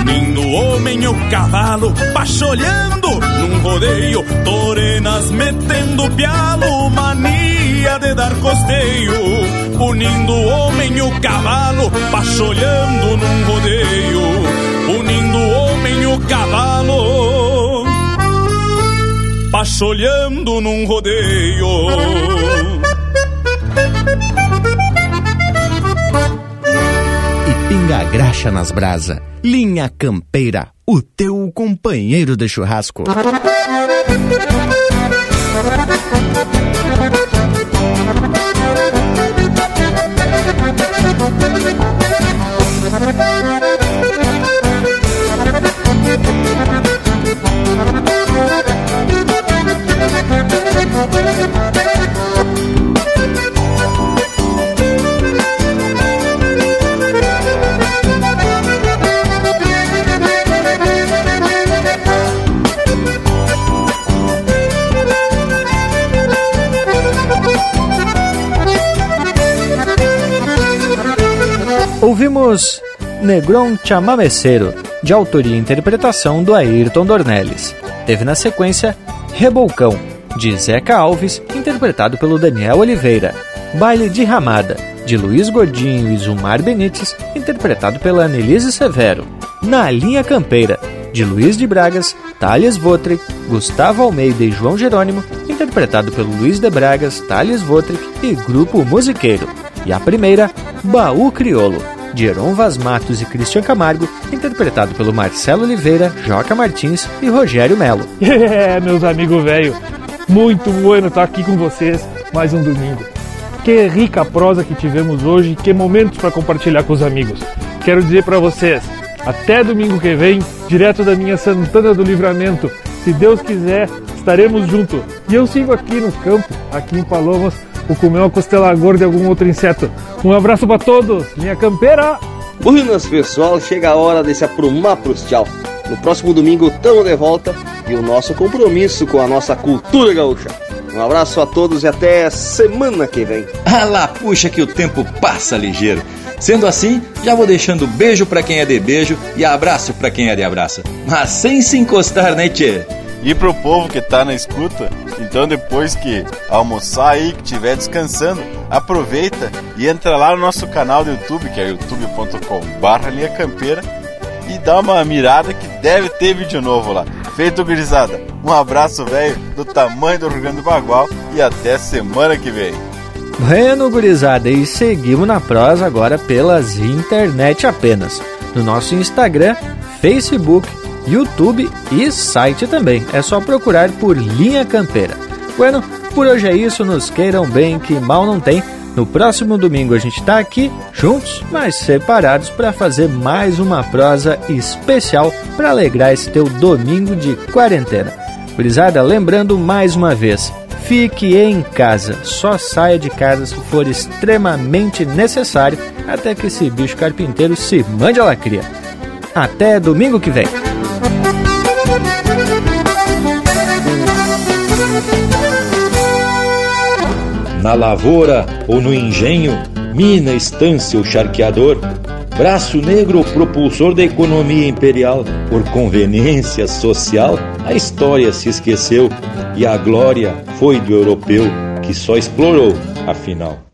Unindo o homem e o cavalo, pacholhando num rodeio, torenas metendo pialo, mania de dar costeio. Unindo o homem e o cavalo, pacholhando num rodeio, homem e o cavalo, pacholhando num rodeio. pinga graxa nas brasa. Linha Campeira, o teu companheiro de churrasco. Ouvimos Negron Chamameceiro, de autoria e interpretação do Ayrton Dornelles. Teve na sequência Rebolcão, de Zeca Alves, interpretado pelo Daniel Oliveira. Baile de Ramada, de Luiz Gordinho e Zumar Benites, interpretado pela Annelise Severo. Na Linha Campeira, de Luiz de Bragas, Thales Votrick, Gustavo Almeida e João Jerônimo, interpretado pelo Luiz de Bragas, Thales Votrick e Grupo Musiqueiro. E a primeira, Baú Criolo, de Heron Vaz Matos e Cristian Camargo, interpretado pelo Marcelo Oliveira, Joca Martins e Rogério Melo. É, meus amigos velho, muito bueno estar aqui com vocês mais um domingo. Que rica prosa que tivemos hoje, que momentos para compartilhar com os amigos. Quero dizer para vocês, até domingo que vem, direto da minha Santana do Livramento. Se Deus quiser, estaremos juntos. E eu sigo aqui no campo, aqui em Palomas, ou comer uma costela gorda e algum outro inseto. Um abraço para todos, minha campeira! Buenas pessoal, chega a hora de se aprumar pros tchau. No próximo domingo estamos de volta e o nosso compromisso com a nossa cultura gaúcha. Um abraço a todos e até semana que vem. Ah lá, puxa que o tempo passa ligeiro. Sendo assim, já vou deixando beijo para quem é de beijo e abraço para quem é de abraço. Mas sem se encostar, né, tchê? E pro povo que tá na escuta, então depois que almoçar aí, que estiver descansando, aproveita e entra lá no nosso canal do YouTube, que é youtube.com.br linha campeira, e dá uma mirada que deve ter vídeo novo lá. Feito, gurizada. Um abraço, velho, do tamanho do Rio Grande do Bagual e até semana que vem. Bueno, gurizada, e seguimos na prosa agora pelas internet apenas. No nosso Instagram, Facebook, YouTube e site também. É só procurar por Linha Campeira. Bueno, por hoje é isso. Nos queiram bem, que mal não tem. No próximo domingo a gente está aqui, juntos, mas separados, para fazer mais uma prosa especial para alegrar esse teu domingo de quarentena. Gurizada, lembrando mais uma vez, fique em casa, só saia de casa se for extremamente necessário, até que esse bicho carpinteiro se mande a lacria. Até domingo que vem! Na lavoura ou no engenho, mina, estância ou charqueador, braço negro propulsor da economia imperial, por conveniência social, a história se esqueceu. E a glória foi do europeu que só explorou, afinal.